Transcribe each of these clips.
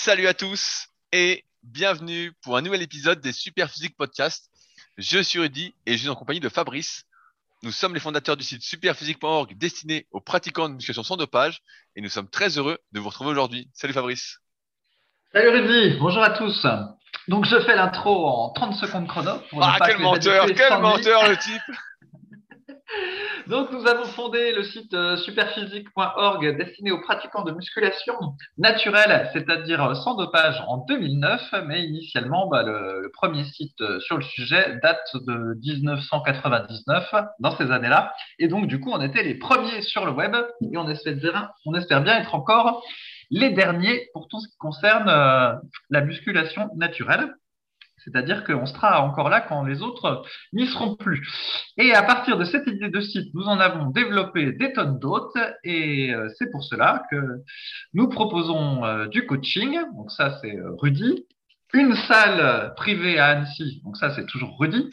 Salut à tous et bienvenue pour un nouvel épisode des Super Physique Podcast. Je suis Rudy et je suis en compagnie de Fabrice. Nous sommes les fondateurs du site superphysique.org destiné aux pratiquants de musculation sans dopage et nous sommes très heureux de vous retrouver aujourd'hui. Salut Fabrice. Salut Rudy, bonjour à tous. Donc je fais l'intro en 30 secondes chrono. Pour ah, quel menteur, quel menteur le type Donc, nous avons fondé le site euh, superphysique.org destiné aux pratiquants de musculation naturelle, c'est-à-dire euh, sans dopage, en 2009. Mais initialement, bah, le, premier site euh, sur le sujet date de 1999, dans ces années-là. Et donc, du coup, on était les premiers sur le web et on espère bien, on espère bien être encore les derniers pour tout ce qui concerne la musculation naturelle. C'est-à-dire qu'on sera encore là quand les autres n'y seront plus. Et à partir de cette idée de site, nous en avons développé des tonnes d'autres et euh, c'est pour cela que nous proposons euh, du coaching. Donc ça, c'est euh, Rudy. Une salle privée à Annecy. Donc ça, c'est toujours Rudy.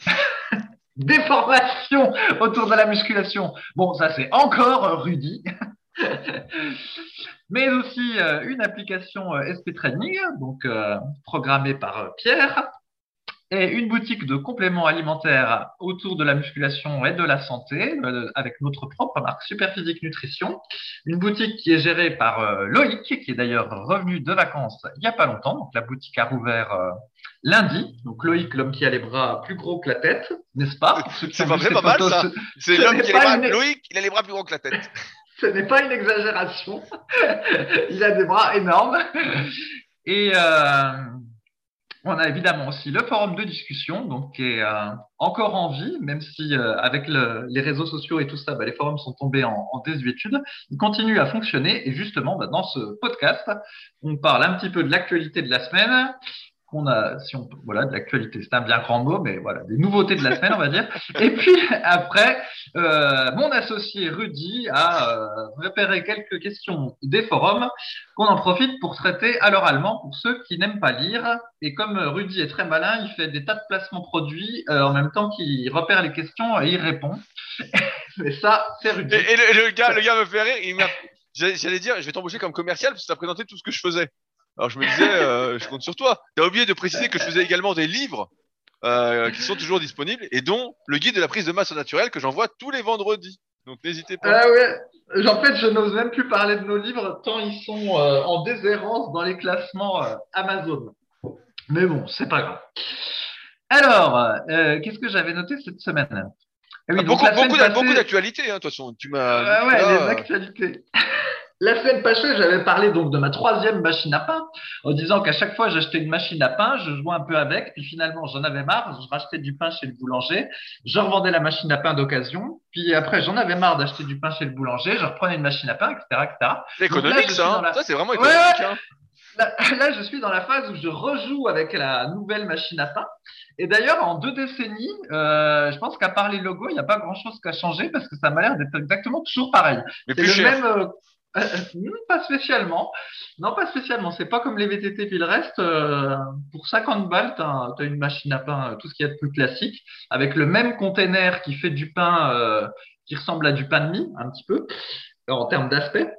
des formations autour de la musculation. Bon, ça, c'est encore Rudy. mais aussi une application SP Training, donc programmée par Pierre, et une boutique de compléments alimentaires autour de la musculation et de la santé, euh, avec notre propre marque Superphysique Nutrition. Une boutique qui est gérée par euh, Loïc, qui est d'ailleurs revenu de vacances il n'y a pas longtemps. Donc la boutique a rouvert euh, lundi. Donc Loïc, l'homme qui a les bras plus gros que la tête, n'est-ce pas? C'est pas, pas mal ça. C'est l'homme qui a les bras. Loïc, il a les bras plus gros que la tête. Ce n'est pas une exagération. il a des bras énormes. Et on a évidemment aussi le forum de discussion, donc qui est euh, encore en vie, même si euh, avec les réseaux sociaux et tout ça, bah, les forums sont tombés en, désuétude. Il continue à fonctionner et justement, bah, dans ce podcast, on parle un petit peu de l'actualité de la semaine, qu'on a, si on, voilà, de l'actualité, c'est un bien grand mot, mais voilà, des nouveautés de la semaine, on va dire. Et puis après, euh, mon associé Rudy a euh, repéré quelques questions des forums qu'on en profite pour traiter à l'oralement pour ceux qui n'aiment pas lire. Et comme Rudy est très malin, il fait des tas de placements produits euh, en même temps qu'il repère les questions et il répond. mais ça, c'est Rudy. Et, le, gars, le gars me fait rire. Il J'allais dire, je vais t'embaucher comme commercial parce que tu as présenté tout ce que je faisais. Alors je me disais, euh, je compte sur toi. Tu as oublié de préciser que je faisais également des livres euh, qui sont toujours disponibles et dont le guide de la prise de masse naturelle que j'envoie tous les vendredis. Donc n'hésitez pas. Ah ouais. En fait, je n'ose même plus parler de nos livres tant ils sont euh, en déshérence dans les classements Amazon. Mais bon, c'est pas grave. Alors, qu'est-ce que j'avais noté cette semaine? Ah oui, ah, beaucoup, beaucoup, d'actualités, hein, de toute façon. Tu m'as. Ah ouais, les actualités. La semaine passée, j'avais parlé donc de ma troisième machine à pain, en disant qu'à chaque fois j'achetais une machine à pain, je jouais un peu avec, puis finalement j'en avais marre, je rachetais du pain chez le boulanger, je revendais la machine à pain d'occasion, puis après j'en avais marre d'acheter du pain chez le boulanger, je reprenais une machine à pain, etc. etc. C'est économique ça, hein. ça c'est vraiment économique. Hein. Là, je suis dans la phase où je rejoue avec la nouvelle machine à pain. Et d'ailleurs, en deux décennies, euh, je pense qu'à part les logos, il n'y a pas grand-chose qui a changé parce que ça m'a l'air d'être exactement toujours pareil. Mais plus cher. Même, euh, pas spécialement. Non, pas spécialement. C'est pas comme les VTT puis le reste. Euh, pour 50 balles, tu as, une machine à pain, tout ce qui est de plus classique, avec le même container qui fait du pain qui ressemble à du pain de mie, un petit peu, en termes d'aspect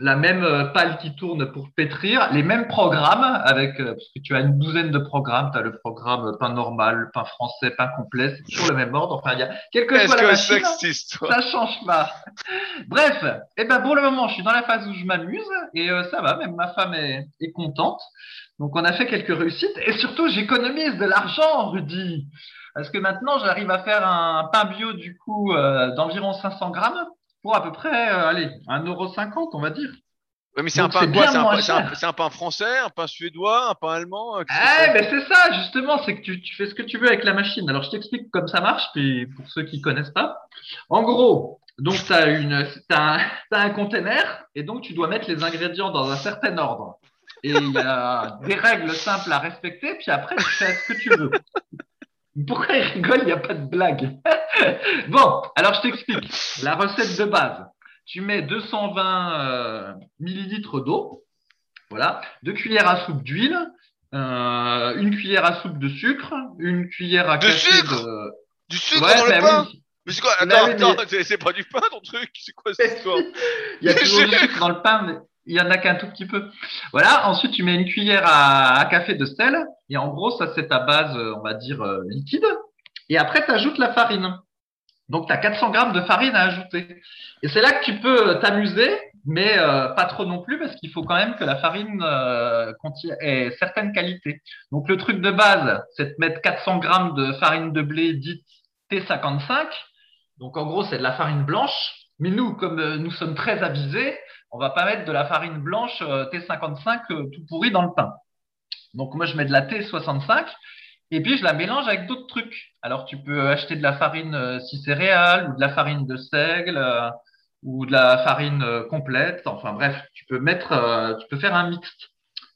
la même euh, pale qui tourne pour pétrir, les mêmes programmes avec, euh, parce que tu as une douzaine de programmes, tu as le programme pain normal, pain français, pain complet, c'est toujours le même ordre. Enfin, il y a quelque chose la machine, ça change pas. Bref, et eh ben pour le moment, je suis dans la phase où je m'amuse et euh, ça va, même ma femme est, est, contente. Donc on a fait quelques réussites et surtout j'économise de l'argent, Rudy. Parce que maintenant, j'arrive à faire un pain bio du coup d'environ 500 grammes pour à peu près, euh, allez, 1,50€, on va dire. Oui, mais c'est un pain quoi C'est un, pain français, un pain suédois, un pain allemand Eh, ben c'est ça, justement, c'est que tu, tu, fais ce que tu veux avec la machine. Alors, je t'explique comment ça marche, puis pour ceux qui connaissent pas. En gros, donc, tu as, as, un container, et donc tu dois mettre les ingrédients dans un certain ordre. Et il y a des règles simples à respecter, puis après, tu fais ce que tu veux. Pourquoi il rigole Il n'y a pas de blague. bon, alors je t'explique. La recette de base. Tu mets 220 euh, millilitres d'eau, voilà, deux cuillères à soupe d'huile, euh, une cuillère à soupe de sucre, une cuillère à de sucre de... Du sucre dans le pain Mais c'est quoi Attends, attends, c'est pas du pain ton truc C'est quoi cette histoire Il y a toujours du sucre dans le pain, mais Il y en a qu'un tout petit peu. Voilà. Ensuite, tu mets une cuillère à, café de sel. Et en gros, ça, c'est ta base, on va dire, euh, liquide. Et après, tu ajoutes la farine. Donc, tu as 400 grammes de farine à ajouter. Et c'est là que tu peux t'amuser, mais euh, pas trop non plus, parce qu'il faut quand même que la farine euh, ait certaines qualités. Donc, le truc de base, c'est de mettre 400 grammes de farine de blé dite T55. Donc, en gros, c'est de la farine blanche. Mais nous, comme euh, nous sommes très avisés, on va pas mettre de la farine blanche euh, T55 euh, tout pourri dans le pain. Donc moi, je mets de la T65 et puis je la mélange avec d'autres trucs. Alors tu peux acheter de la farine si céréales ou de la farine de seigle ou de la farine complète. Enfin bref, tu peux mettre, tu peux faire un mix.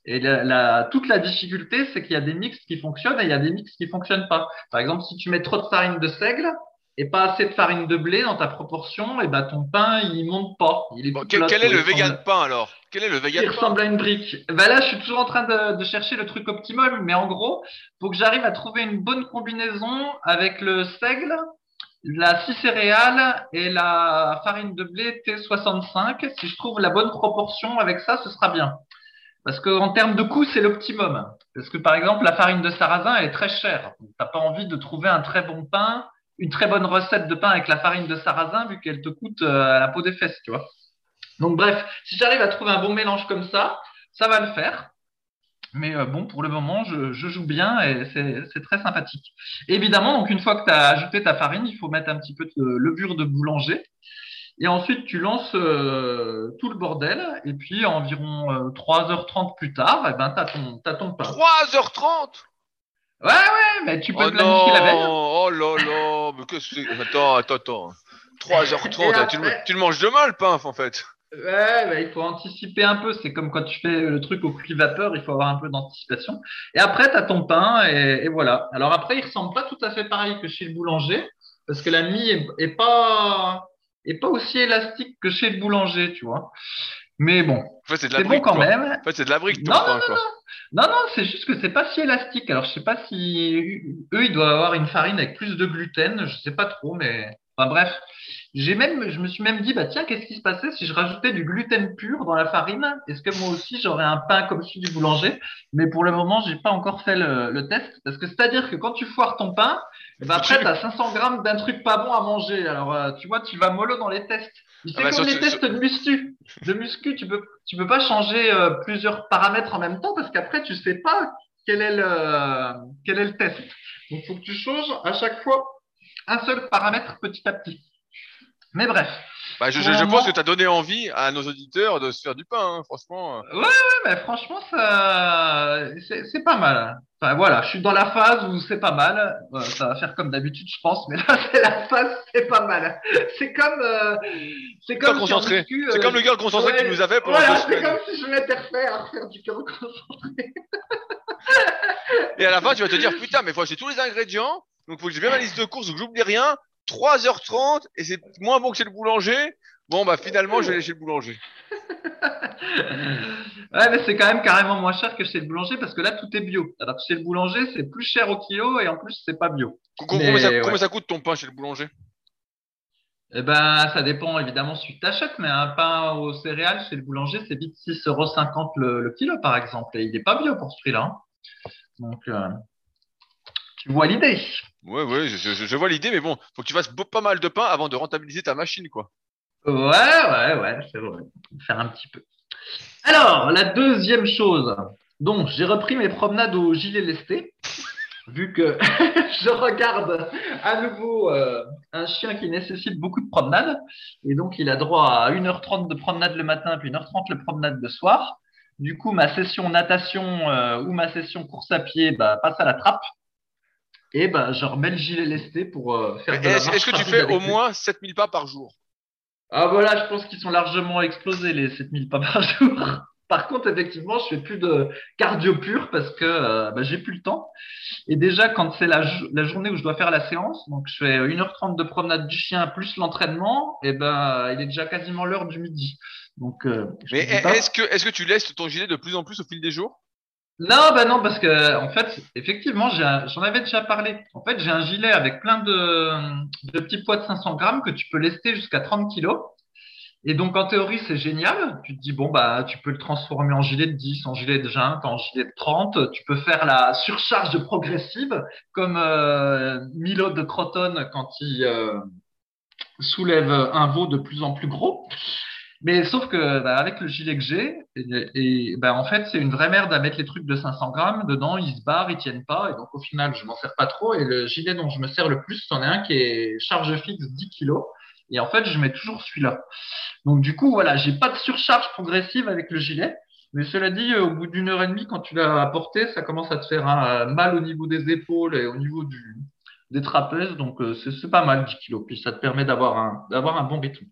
Et la, toute la difficulté, c'est qu'il y a des mix qui fonctionnent et il y a des mix qui fonctionnent pas. Par exemple, si tu mets trop de farine de seigle, et pas assez de farine de blé dans ta proportion, et ben ton pain il monte pas. Il est quel, est le vegan pain alors? Quel est le vegan Il ressemble à une brique. Ben là, je suis toujours en train de, de chercher le truc optimal, mais en gros, faut que j'arrive à trouver une bonne combinaison avec le seigle, la scie céréale et la farine de blé T65. Si je trouve la bonne proportion avec ça, ce sera bien. Parce qu'en termes de coût, c'est l'optimum. Parce que par exemple, la farine de sarrasin, elle est très chère. Tu n'as pas envie de trouver un très bon pain une très bonne recette de pain avec la farine de sarrasin vu qu'elle te coûte euh, à la peau des fesses, tu vois. Donc bref, si j'arrive à trouver un bon mélange comme ça, ça va le faire. Mais euh, bon, pour le moment, je, joue bien et c'est très sympathique. évidemment, donc une fois que tu as ajouté ta farine, il faut mettre un petit peu de levure de boulanger. Et ensuite, tu lances euh, tout le bordel. Et puis, environ 3h30 plus tard, eh ben, tu as, as, ton pain. 3h30 Ouais, ouais, mais tu peux oh planifier la veille. Oh là là, mais qu'est-ce que c'est? Attends, attends, attends. 3h30, tu, le, tu, le, manges demain le pain en fait. Ouais, bah, il faut anticiper un peu. C'est comme quand tu fais le truc au cuit vapeur, il faut avoir un peu d'anticipation. Et après, tu as ton pain et, et, voilà. Alors après, il ressemble pas tout à fait pareil que chez le boulanger parce que la mie est, est pas est pas aussi élastique que chez le boulanger, tu vois. Mais bon, en fait, c'est de la brique, bon quand même. En fait, c'est de la brique ton non, pain, non, quoi. Non, non, non, c'est juste que c'est pas si élastique. Alors, je sais pas si eux, ils doivent avoir une farine avec plus de gluten. Je sais pas trop, mais enfin bref. J'ai même, je me suis même dit, bah tiens, qu'est-ce qui se passait si je rajoutais du gluten pur dans la farine? Est-ce que moi aussi j'aurais un pain comme celui du boulanger? Mais pour le moment, j'ai pas encore fait le, test parce que c'est-à-dire que quand tu foires ton pain, bah, après tu as 500 grammes d'un truc pas bon à manger. Alors euh, tu vois, tu vas mollo dans les tests. C'est ah bah, comme les tests de muscu. De muscu, tu peux, tu peux pas changer euh, plusieurs paramètres en même temps parce qu'après tu sais pas quel est le, quel est le test. Donc il faut que tu changes à chaque fois un seul paramètre petit à petit. Mais bref. Bah, je, je, pense que tu as donné envie à nos auditeurs de se faire du pain, hein, franchement. Ouais, ouais, mais franchement, ça, c'est pas mal. Enfin, voilà, je suis dans la phase où c'est pas mal. ça va faire comme d'habitude, je pense, mais là, c'est la phase, c'est pas mal. C'est comme, euh, c'est comme, concentré. C'est comme le gars concentré que tu nous avais pendant voilà, C'est comme si je m'étais refait à refaire du curl concentré. Et à la fin, tu vas te dire, putain, mais faut acheter tous les ingrédients. Donc, il faut que j'ai bien ma liste de courses, donc j'oublie rien. 3h30 et c'est moins bon que chez le boulanger. Bon, bah finalement, je vais aller chez le boulanger. ouais, mais c'est quand même carrément moins cher que chez le boulanger parce que là, tout est bio. Alors chez le boulanger, c'est plus cher au kilo et en plus, c'est pas bio. Combien, ça, coûte ton pain chez le boulanger? Eh ben, ça dépend évidemment si tu t'achètes, mais un pain aux céréales chez le boulanger, c'est vite 6,50 euros le, kilo, par exemple. Et il n'est pas bio pour ce prix-là. Hein. Donc, euh, tu vois l'idée. Ouais, ouais, je, vois l'idée, mais bon, faut que tu fasses pas mal de pain avant de rentabiliser ta machine, quoi. Ouais, ouais, ouais, c'est vrai. Faire un petit peu. Alors, la deuxième chose. Donc, j'ai repris mes promenades au gilet lesté, vu que je regarde à nouveau euh, un chien qui nécessite beaucoup de promenades. Et donc, il a droit à 1h30 de promenade le matin, puis 1h30 de promenade le soir. Du coup, ma session natation euh, ou ma session course à pied bah, passe à la trappe et ben, je remets le gilet lesté pour euh, faire de Est-ce que tu fais au moins 7000 pas par jour? Ah voilà, je pense qu'ils sont largement explosés les 7000 pas par jour. Par contre, effectivement, je fais plus de cardio pur parce que euh, bah, j'ai plus le temps. Et déjà, quand c'est la, la, journée où je dois faire la séance, donc je fais 1h30 de promenade du chien plus l'entraînement, et ben il est déjà quasiment l'heure du midi. Donc, euh, Mais est-ce que, est-ce que tu laisses ton gilet de plus en plus au fil des jours? Non, bah non, parce que en fait, effectivement, j'en avais déjà parlé. En fait, j'ai un gilet avec plein de, de, petits poids de 500 grammes que tu peux lester jusqu'à 30 kilos. Et donc, en théorie, c'est génial. Tu te dis, bon, bah, tu peux le transformer en gilet de 10, en gilet de 20, en gilet de 30. Tu peux faire la surcharge progressive, comme euh, Milo de Croton quand il euh, soulève un veau de plus en plus gros. Mais sauf que bah, avec le gilet que j'ai, et, bah, en fait, c'est une vraie merde à mettre les trucs de 500 grammes dedans. Ils se barrent, ils tiennent pas. Et donc, au final, je m'en sers pas trop. Et le gilet dont je me sers le plus, c'en est un qui est charge fixe 10 kilos. Et en fait, je mets toujours celui-là. Donc, du coup, voilà, j'ai pas de surcharge progressive avec le gilet. Mais cela dit, au bout d'une heure et demie, quand tu l'as porté, ça commence à te faire un mal au niveau des épaules et au niveau du, des trapèzes. Donc, euh, c'est pas mal, 10 kilos. Puis, ça te permet d'avoir un, d'avoir un bon rythme.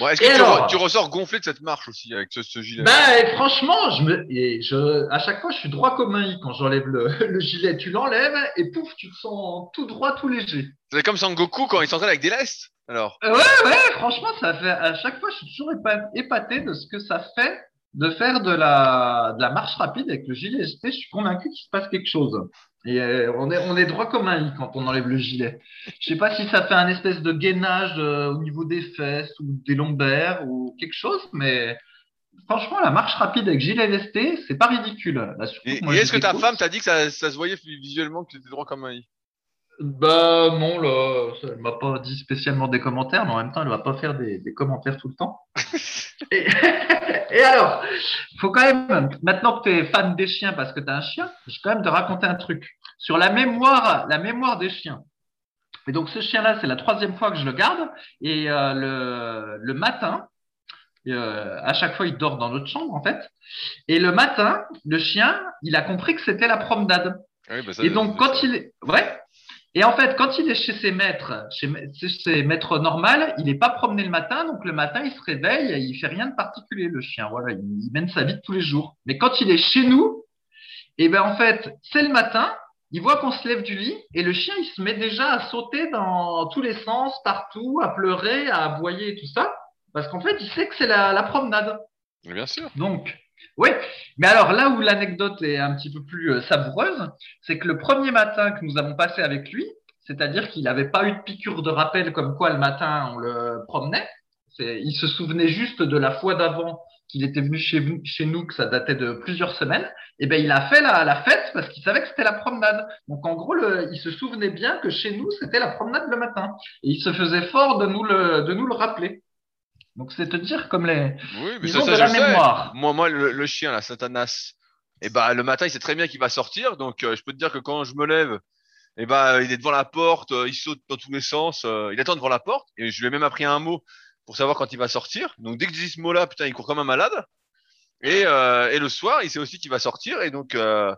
Bon, Est-ce que tu, alors re- tu ressors gonflé de cette marche aussi avec ce, ce gilet? Et franchement, je me, et je, à chaque fois, je suis droit comme un i quand j'enlève le, le gilet. Tu l'enlèves et pouf, tu te sens tout droit, tout léger. C'est comme Sangoku quand il s'entraîne avec des lestes. Alors, Euh, Ouais, ouais, franchement, ça fait, à chaque fois, je suis toujours épa- épaté de ce que ça fait de faire de la, de la marche rapide avec le gilet ST. Je suis convaincu qu'il se passe quelque chose. Et euh, on est, on est droit comme un i quand on enlève le gilet. Je sais pas si ça fait un espèce de gainage euh, au niveau des fesses ou des lombaires ou quelque chose, mais franchement, la marche rapide avec gilet vesté, c'est pas ridicule. Là, et, est-ce que ta femme t'a dit que ça, ça se voyait visuellement que tu étais droit comme un i? Bah non, là, elle m'a pas dit spécialement des commentaires, mais en même temps, elle va pas faire des, des commentaires tout le temps. Et, et alors, faut quand même, maintenant que tu es fan des chiens parce que tu as un chien, j'ai quand même te raconter un truc sur la mémoire, la mémoire des chiens. Et donc ce chien-là, c'est la troisième fois que je le garde, et euh, le, le matin, euh, à chaque fois, il dort dans notre chambre en fait, et le matin, le chien, il a compris que c'était la promenade. Ah oui, bah ça, Et donc, quand il est, ouais. Et en fait, quand il est chez ses maîtres, chez, ses maîtres normal, il n'est pas promené le matin. Donc, le matin, il se réveille et il fait rien de particulier, le chien. Voilà, il, il mène sa vie de tous les jours. Mais quand il est chez nous, et ben, en fait, c'est le matin, il voit qu'on se lève du lit et le chien, il se met déjà à sauter dans tous les sens, partout, à pleurer, à aboyer et tout ça. Parce qu'en fait, il sait que c'est la, la promenade. Bien sûr. Donc, oui. Mais alors là où l'anecdote est un petit peu plus euh, savoureuse, c'est que le premier matin que nous avons passé avec lui, c'est-à-dire qu'il n'avait pas eu de piqûre de rappel comme quoi le matin on le promenait, il se souvenait juste de la fois d'avant qu'il était venu chez, nous, que ça datait de plusieurs semaines, et ben il a fait la, la fête parce qu'il savait que c'était la promenade. Donc en gros, le, il se souvenait bien que chez nous c'était la promenade le matin, et il se faisait fort de nous le, de nous le rappeler. Donc c'est te dire comme les, Oui, mais ça, ça, de je la sais. mémoire. Moi, moi, le, le chien, là, Satanas, et bah, le matin, il sait très bien qu'il va sortir. Donc, euh, je peux te dire que quand je me lève, et bah, il est devant la porte, euh, il saute dans tous les sens, euh, il attend devant la porte. Et je lui ai même appris un mot pour savoir quand il va sortir. Donc, dès que je dis ce mot-là, putain, il court comme un malade. Et, euh, et le soir, il sait aussi qu'il va sortir. Et donc, euh,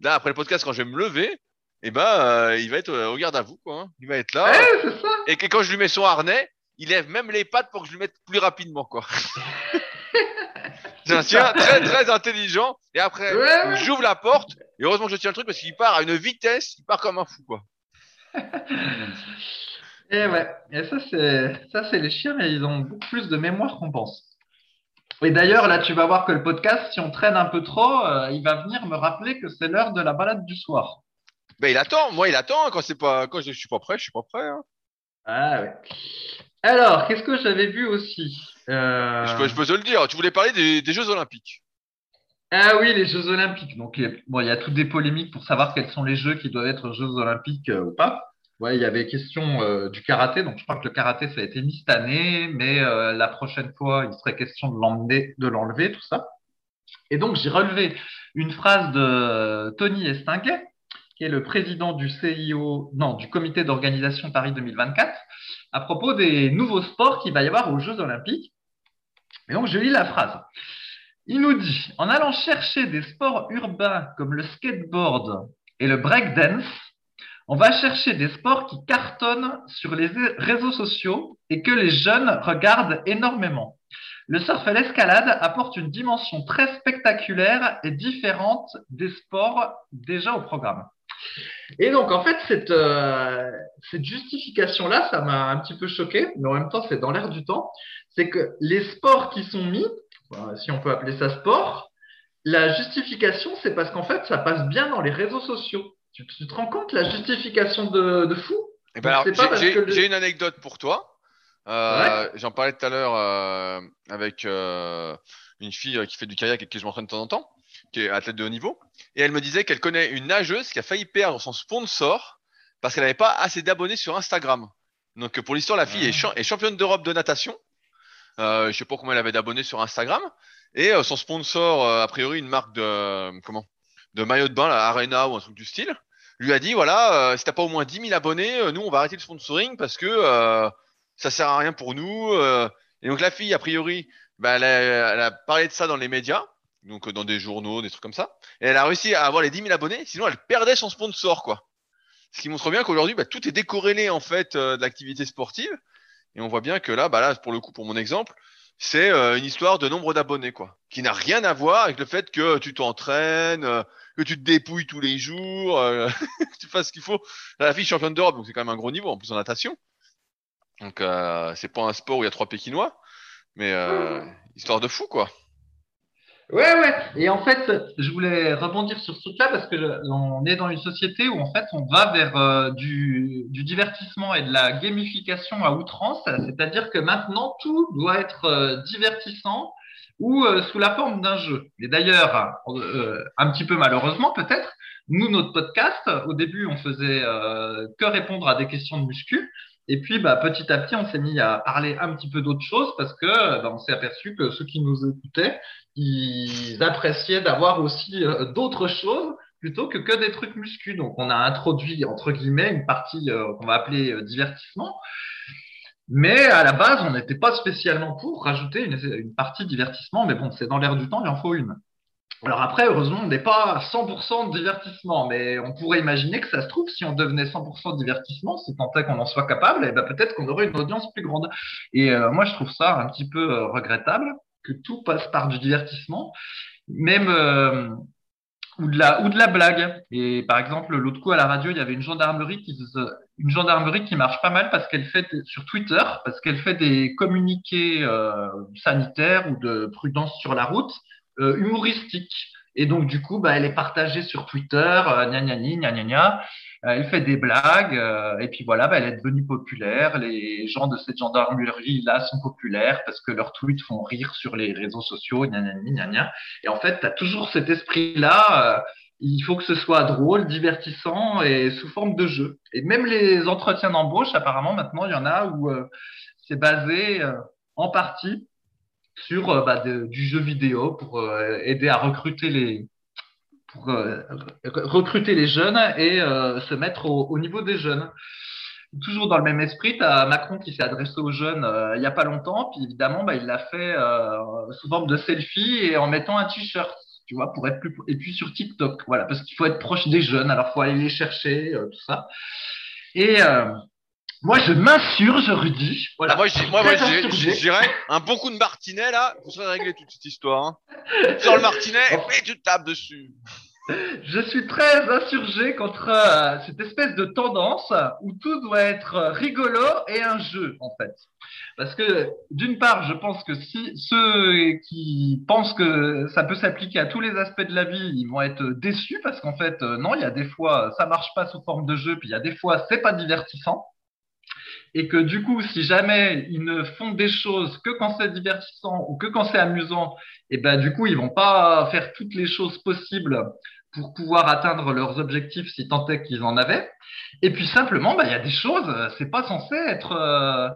là, après le podcast, quand je vais me lever, et bah, euh, il va être au garde à vous, quoi. hein. Il va être là. Ouais, ça. Et que quand je lui mets son harnais, il lève même les pattes pour que je lui mette plus rapidement, quoi. C'est un chien très très intelligent. Et après, Ouais, ouais. j'ouvre la porte. Et heureusement que je tiens le truc parce qu'il part à une vitesse, il part comme un fou, quoi. Et ouais, et ça c'est ça c'est les chiens, mais ils ont beaucoup plus de mémoire qu'on pense. Et d'ailleurs, là, tu vas voir que le podcast, si on traîne un peu trop, euh, il va venir me rappeler que c'est l'heure de la balade du soir. Ben, il attend. Moi, il attend. Quand c'est pas, quand je suis pas prêt, je suis pas prêt. hein. Ah ouais. Alors, qu'est-ce que j'avais vu aussi Euh, Je, peux, je peux te le dire. Tu voulais parler des, des Jeux Olympiques. Ah oui, les Jeux Olympiques. Donc, il y a- bon, il y a toutes des polémiques pour savoir quels sont les Jeux qui doivent être Jeux Olympiques euh, ou pas. Ouais, il y avait question euh, du karaté. Donc, je crois que le karaté, ça a été mis cette année, mais euh, la prochaine fois, il serait question de l'emmener, de l'enlever, tout ça. Et donc, j'ai relevé une phrase de Tony Estinguet, qui est le président du CIO, non, du comité d'organisation Paris 2024, à propos des nouveaux sports qu'il va y avoir aux Jeux Olympiques. Et donc, je lis la phrase. Il nous dit, en allant chercher des sports urbains comme le skateboard et le breakdance, on va chercher des sports qui cartonnent sur les réseaux sociaux et que les jeunes regardent énormément. Le surf et l'escalade apportent une dimension très spectaculaire et différente des sports déjà au programme. Et donc, en fait, cette, euh, cette justification-là, ça m'a un petit peu choqué, mais en même temps, c'est dans l'air du temps. C'est que les sports qui sont mis, euh, si on peut appeler ça sport, la justification, c'est parce qu'en fait, ça passe bien dans les réseaux sociaux. Tu, tu te rends compte la justification de, de fou? Eh ben j'ai- le- une anecdote pour toi. Euh, J'en parlais tout à l'heure euh, avec euh, une fille qui fait du kayak et que je m'entraîne de temps en temps, qui est athlète de haut niveau. Et elle me disait qu'elle connaît une nageuse qui a failli perdre son sponsor parce qu'elle n'avait pas assez d'abonnés sur Instagram. Donc pour l'histoire, la fille est, cha- est championne d'Europe de natation. Euh, je sais pas combien elle avait d'abonnés sur Instagram. Et euh, son sponsor, euh, a priori une marque de comment de maillot de bain, la Arena ou un truc du style, lui a dit voilà, euh, si t'as pas au moins 10 000 abonnés, euh, nous on va arrêter le sponsoring parce que euh, ça sert à rien pour nous. euh. Et donc la fille, a priori, bah, elle, a, elle a parlé de ça dans les médias, donc euh, dans des journaux, des trucs comme ça. Et elle a réussi à avoir les 10 000 abonnés, sinon elle perdait son sponsor, quoi. Ce qui montre bien qu'aujourd'hui, bah, tout est décorrélé en fait euh, de l'activité sportive. Et on voit bien que là, bah là, pour le coup, pour mon exemple, c'est euh, une histoire de nombre d'abonnés, quoi, qui n'a rien à voir avec le fait que tu t'entraînes, euh, que tu te dépouilles tous les jours, que tu fasses ce qu'il faut. La fille championne d'Europe, donc c'est quand même un gros niveau, en plus en natation. Donc c'est pas un sport où il y a trois Pékinois, mais histoire de fou, quoi. Ouais, ouais. Et en fait, je voulais rebondir sur ce truc-là parce que on est dans une société où en fait on va vers euh, du, divertissement et de la gamification à outrance. C'est-à-dire que maintenant tout doit être euh, divertissant ou euh, sous la forme d'un jeu. Et d'ailleurs, un petit peu malheureusement peut-être, nous notre podcast, au début on faisait que répondre à des questions de muscu. Et puis, bah, petit à petit, on s'est mis à parler un petit peu d'autres choses parce que bah, on s'est aperçu que ceux qui nous écoutaient, ils appréciaient d'avoir aussi euh, d'autres choses plutôt que que des trucs muscu. Donc, on a introduit, entre guillemets, une partie euh, qu'on va appeler euh, divertissement. Mais à la base, on n'était pas spécialement pour rajouter une partie divertissement. Mais bon, c'est dans l'air du temps, il en faut une. Alors après, heureusement, on n'est pas à 100% de divertissement, mais on pourrait imaginer que ça se trouve, si on devenait 100% de divertissement, si tant est qu'on en soit capable, et ben peut-être qu'on aurait une audience plus grande. Et euh, moi, je trouve ça un petit peu euh, regrettable que tout passe par du divertissement, même euh, ou de la ou de la blague. Et par exemple, l'autre coup à la radio, il y avait une gendarmerie qui une gendarmerie qui marche pas mal parce qu'elle fait sur Twitter, parce qu'elle fait des communiqués euh, sanitaires ou de prudence sur la route euh, humoristique. Et donc, du coup, bah, elle est partagée sur Twitter, euh, gna gna gna gna gna. Euh, elle fait des blagues, euh, et puis voilà, bah, elle est devenue populaire. Les gens de cette gendarmerie-là sont populaires parce que leurs tweets font rire sur les réseaux sociaux, gna gna gna gna. Et en fait, tu as toujours cet esprit-là. Euh, il faut que ce soit drôle, divertissant et sous forme de jeu. Et même les entretiens d'embauche, apparemment, maintenant, il y en a où euh, c'est basé euh, en partie sur euh, bah, du jeu vidéo pour euh, aider à recruter les euh, recruter les jeunes et se mettre au, au, niveau des jeunes. Toujours dans le même esprit, tu as Macron qui s'est adressé aux jeunes il n'y a pas longtemps, puis évidemment, bah, il l'a fait sous forme de selfie et en mettant un t-shirt, tu vois, pour être plus et puis sur TikTok, voilà, parce qu'il faut être proche des jeunes, alors faut aller les chercher, tout ça. Et moi, je m'insurge, Rudy. Voilà. Ah, moi, je, moi, moi je dirais un bon coup de martinet, là, vous serez réglé toute cette histoire. Hein. Sur le martinet, oh. et tu tapes dessus. Je suis très insurgé contre euh, cette espèce de tendance où tout doit être rigolo et un jeu, en fait. Parce que, d'une part, je pense que si ceux qui pensent que ça peut s'appliquer à tous les aspects de la vie, ils vont être déçus parce qu'en fait, euh, non, il y a des fois, ça marche pas sous forme de jeu, puis il y a des fois, c'est pas divertissant et que du coup, si jamais ils ne font des choses que quand c'est divertissant ou que quand c'est amusant, et ben du coup, ils vont pas faire toutes les choses possibles pour pouvoir atteindre leurs objectifs si tant est qu'ils en avaient. Et puis simplement, ben, il y a des choses, c'est pas censé être euh,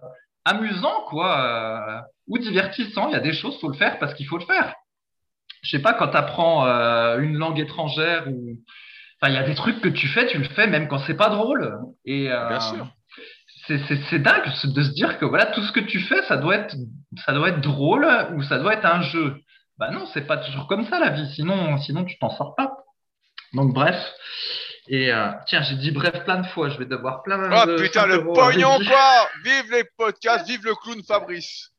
amusant quoi euh, ou divertissant. Il y a des choses, faut le faire parce qu'il faut le faire. Je sais pas quand tu apprends euh, une langue étrangère ou enfin il y a des trucs que tu fais, tu le fais même quand c'est pas drôle. Et Bien sûr c'est dingue de se dire que voilà tout ce que tu fais ça doit être ça doit être drôle ou ça doit être un jeu. Bah non c'est pas toujours comme ça la vie. Sinon sinon tu t'en sors pas. Donc bref. Et euh, tiens j'ai dit bref plein de fois. Je vais devoir plein oh de putain le pognon quoi. Vive les podcasts vive le clown Fabrice.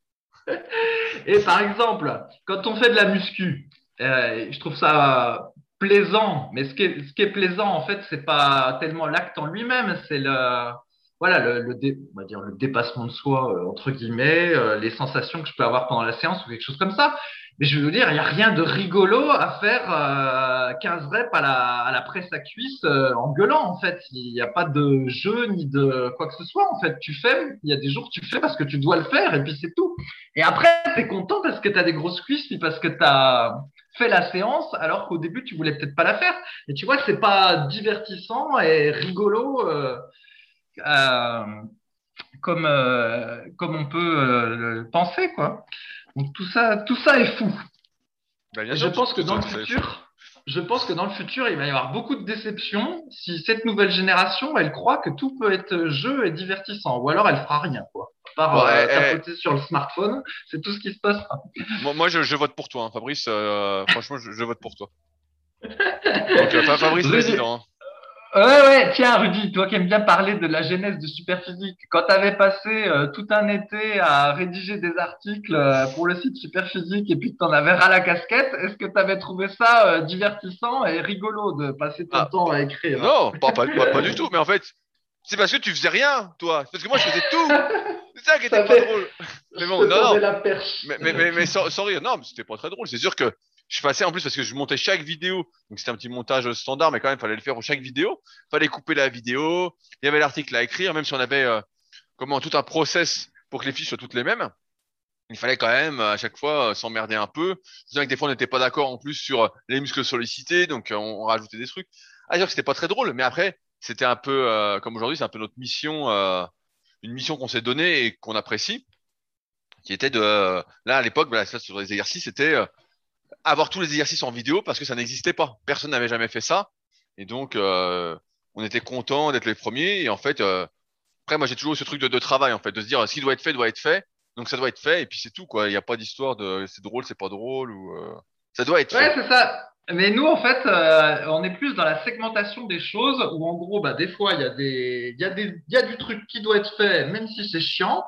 Et par exemple quand on fait de la muscu euh, je trouve ça plaisant. Mais ce qui est, ce qui est plaisant en fait c'est pas tellement l'acte en lui-même c'est le voilà, le, le, on va dire le dépassement de soi, euh, entre guillemets, euh, les sensations que je peux avoir pendant la séance ou quelque chose comme ça. Mais je veux dire, il n'y a rien de rigolo à faire euh, 15 reps à la, à la presse à cuisse euh, en gueulant, en fait. Il n'y a pas de jeu ni de quoi que ce soit, en fait. Tu fais, il y a des jours tu fais parce que tu dois le faire et puis c'est tout. Et après, tu es content parce que tu as des grosses cuisses puis parce que tu as fait la séance alors qu'au début, tu voulais peut-être pas la faire. Et tu vois, c'est pas divertissant et rigolo comme, euh, comme on peut euh, le penser, quoi. Donc tout ça, tout ça est fou. Bah, bien je pense que dans le futur, je pense que dans le futur, il va y avoir beaucoup de déceptions si cette nouvelle génération, elle croit que tout peut être jeu et divertissant, ou alors elle fera rien, quoi. Ouais, euh, eh, tapoter sur le smartphone, c'est tout ce qui se passera. Moi, moi, je, je vote pour toi, hein, Fabrice. euh, franchement, je, je vote pour toi. Donc, euh, Fa- Fabrice, président. Hein. Ouais, ouais, tiens, Rudy, toi qui aimes bien parler de la genèse de Superphysique, quand tu avais passé euh, tout un été à rédiger des articles euh, pour le site Superphysique et puis que tu en avais ras la casquette, est-ce que tu avais trouvé ça euh, divertissant et rigolo de passer ton Ah, temps à écrire Non, pas, pas, pas, pas du tout. Mais en fait, c'est parce que tu faisais rien, toi. Parce que moi, je faisais tout. C'est ça qui était Ça pas fait- drôle. Mais bon, non, non. la perche. Mais, mais, mais, mais sans, sans rire, non, mais c'était pas très drôle. C'est sûr que je passais en plus parce que je montais chaque vidéo. Donc c'était un petit montage standard, mais quand même, fallait le faire pour chaque vidéo. Fallait couper la vidéo. Il y avait l'article à écrire, même si on avait euh, comment tout un process pour que les fiches soient toutes les mêmes. Il fallait quand même à chaque fois euh, s'emmerder un peu. Je sais que des fois on n'était pas d'accord en plus sur euh, les muscles sollicités, donc euh, on, rajoutait des trucs. À dire que c'était pas très drôle, mais après c'était un peu comme aujourd'hui, c'est un peu notre mission, une mission qu'on s'est donnée et qu'on apprécie qui était de là à l'époque voilà, ça, sur les exercices c'était avoir tous les exercices en vidéo parce que ça n'existait pas. Personne n'avait jamais fait ça. Et donc euh, on était content d'être les premiers. Et en fait euh, après moi j'ai toujours eu ce truc de, de travail en fait de se dire ce qui doit être fait doit être fait. Donc ça doit être fait. Et puis c'est tout quoi. Il n'y a pas d'histoire de c'est drôle c'est pas drôle ou euh, ça doit être Ouais, fait. c'est ça. Mais nous, en fait, euh, on est plus dans la segmentation des choses où, en gros, bah, des fois, il y a des, il y a des, il y a du truc qui doit être fait, même si c'est chiant.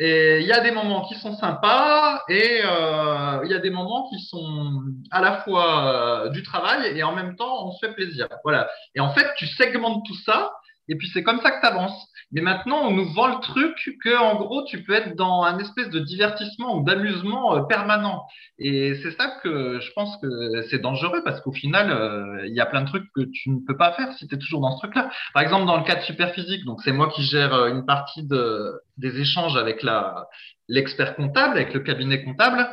Et il y a des moments qui sont sympas et euh, il y a des moments qui sont à la fois euh, du travail et en même temps, on se fait plaisir. Voilà. Et en fait, tu segmentes tout ça et puis c'est comme ça que tu avances. Mais maintenant, on nous vend le truc que, en gros, tu peux être dans un espèce de divertissement ou d'amusement euh, permanent. Et c'est ça que je pense que c'est dangereux parce qu'au final, euh, il y a plein de trucs que tu ne peux pas faire si tu es toujours dans ce truc-là. Par exemple, dans le cas de Superphysique, donc c'est moi qui gère euh, une partie de, des échanges avec l'expert comptable, avec le cabinet comptable.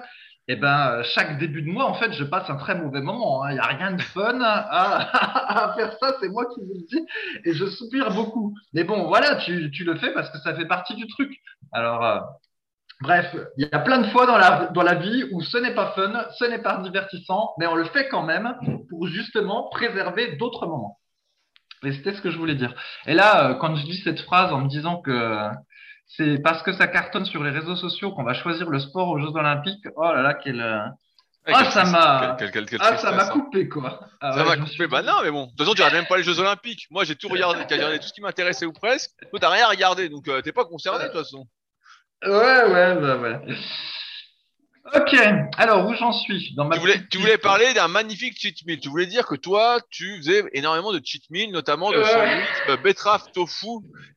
Et ben, euh, chaque début de mois, en fait, je passe un très mauvais moment. hein. Il n'y a rien de fun à, faire ça, c'est moi qui vous le dis. Et je soupire beaucoup. Mais bon, voilà, tu, tu le fais parce que ça fait partie du truc. Alors, euh, Bref, il y a plein de fois dans la, dans la vie où ce n'est pas fun, ce n'est pas divertissant, mais on le fait quand même pour justement préserver d'autres moments. Et c'était ce que je voulais dire. Et là, euh, quand je dis cette phrase en me disant que c'est parce que ça cartonne sur les réseaux sociaux qu'on va choisir le sport aux Jeux Olympiques, oh là là, quel, euh, Ouais, Ah, ça m'a- quelle ah, ça m'a hein. coupé quoi. Ah Ça ouais, m'a coupé. suis- Bah non, mais bon. De toute façon, tu regardes même pas les Jeux Olympiques. Moi, j'ai tout regardé, j'ai regardé tout ce qui m'intéressait ou presque. Toi, t'as rien regardé, donc euh, t'es pas concerné de toute façon. Ouais, ouais, bah ouais. Ok, alors où j'en suis dans ma Tu voulais, tu voulais parler d'un magnifique cheat meal. Tu voulais dire que toi, tu faisais énormément de cheat meal, notamment de Ouais. sandwich, euh, betterave, tofu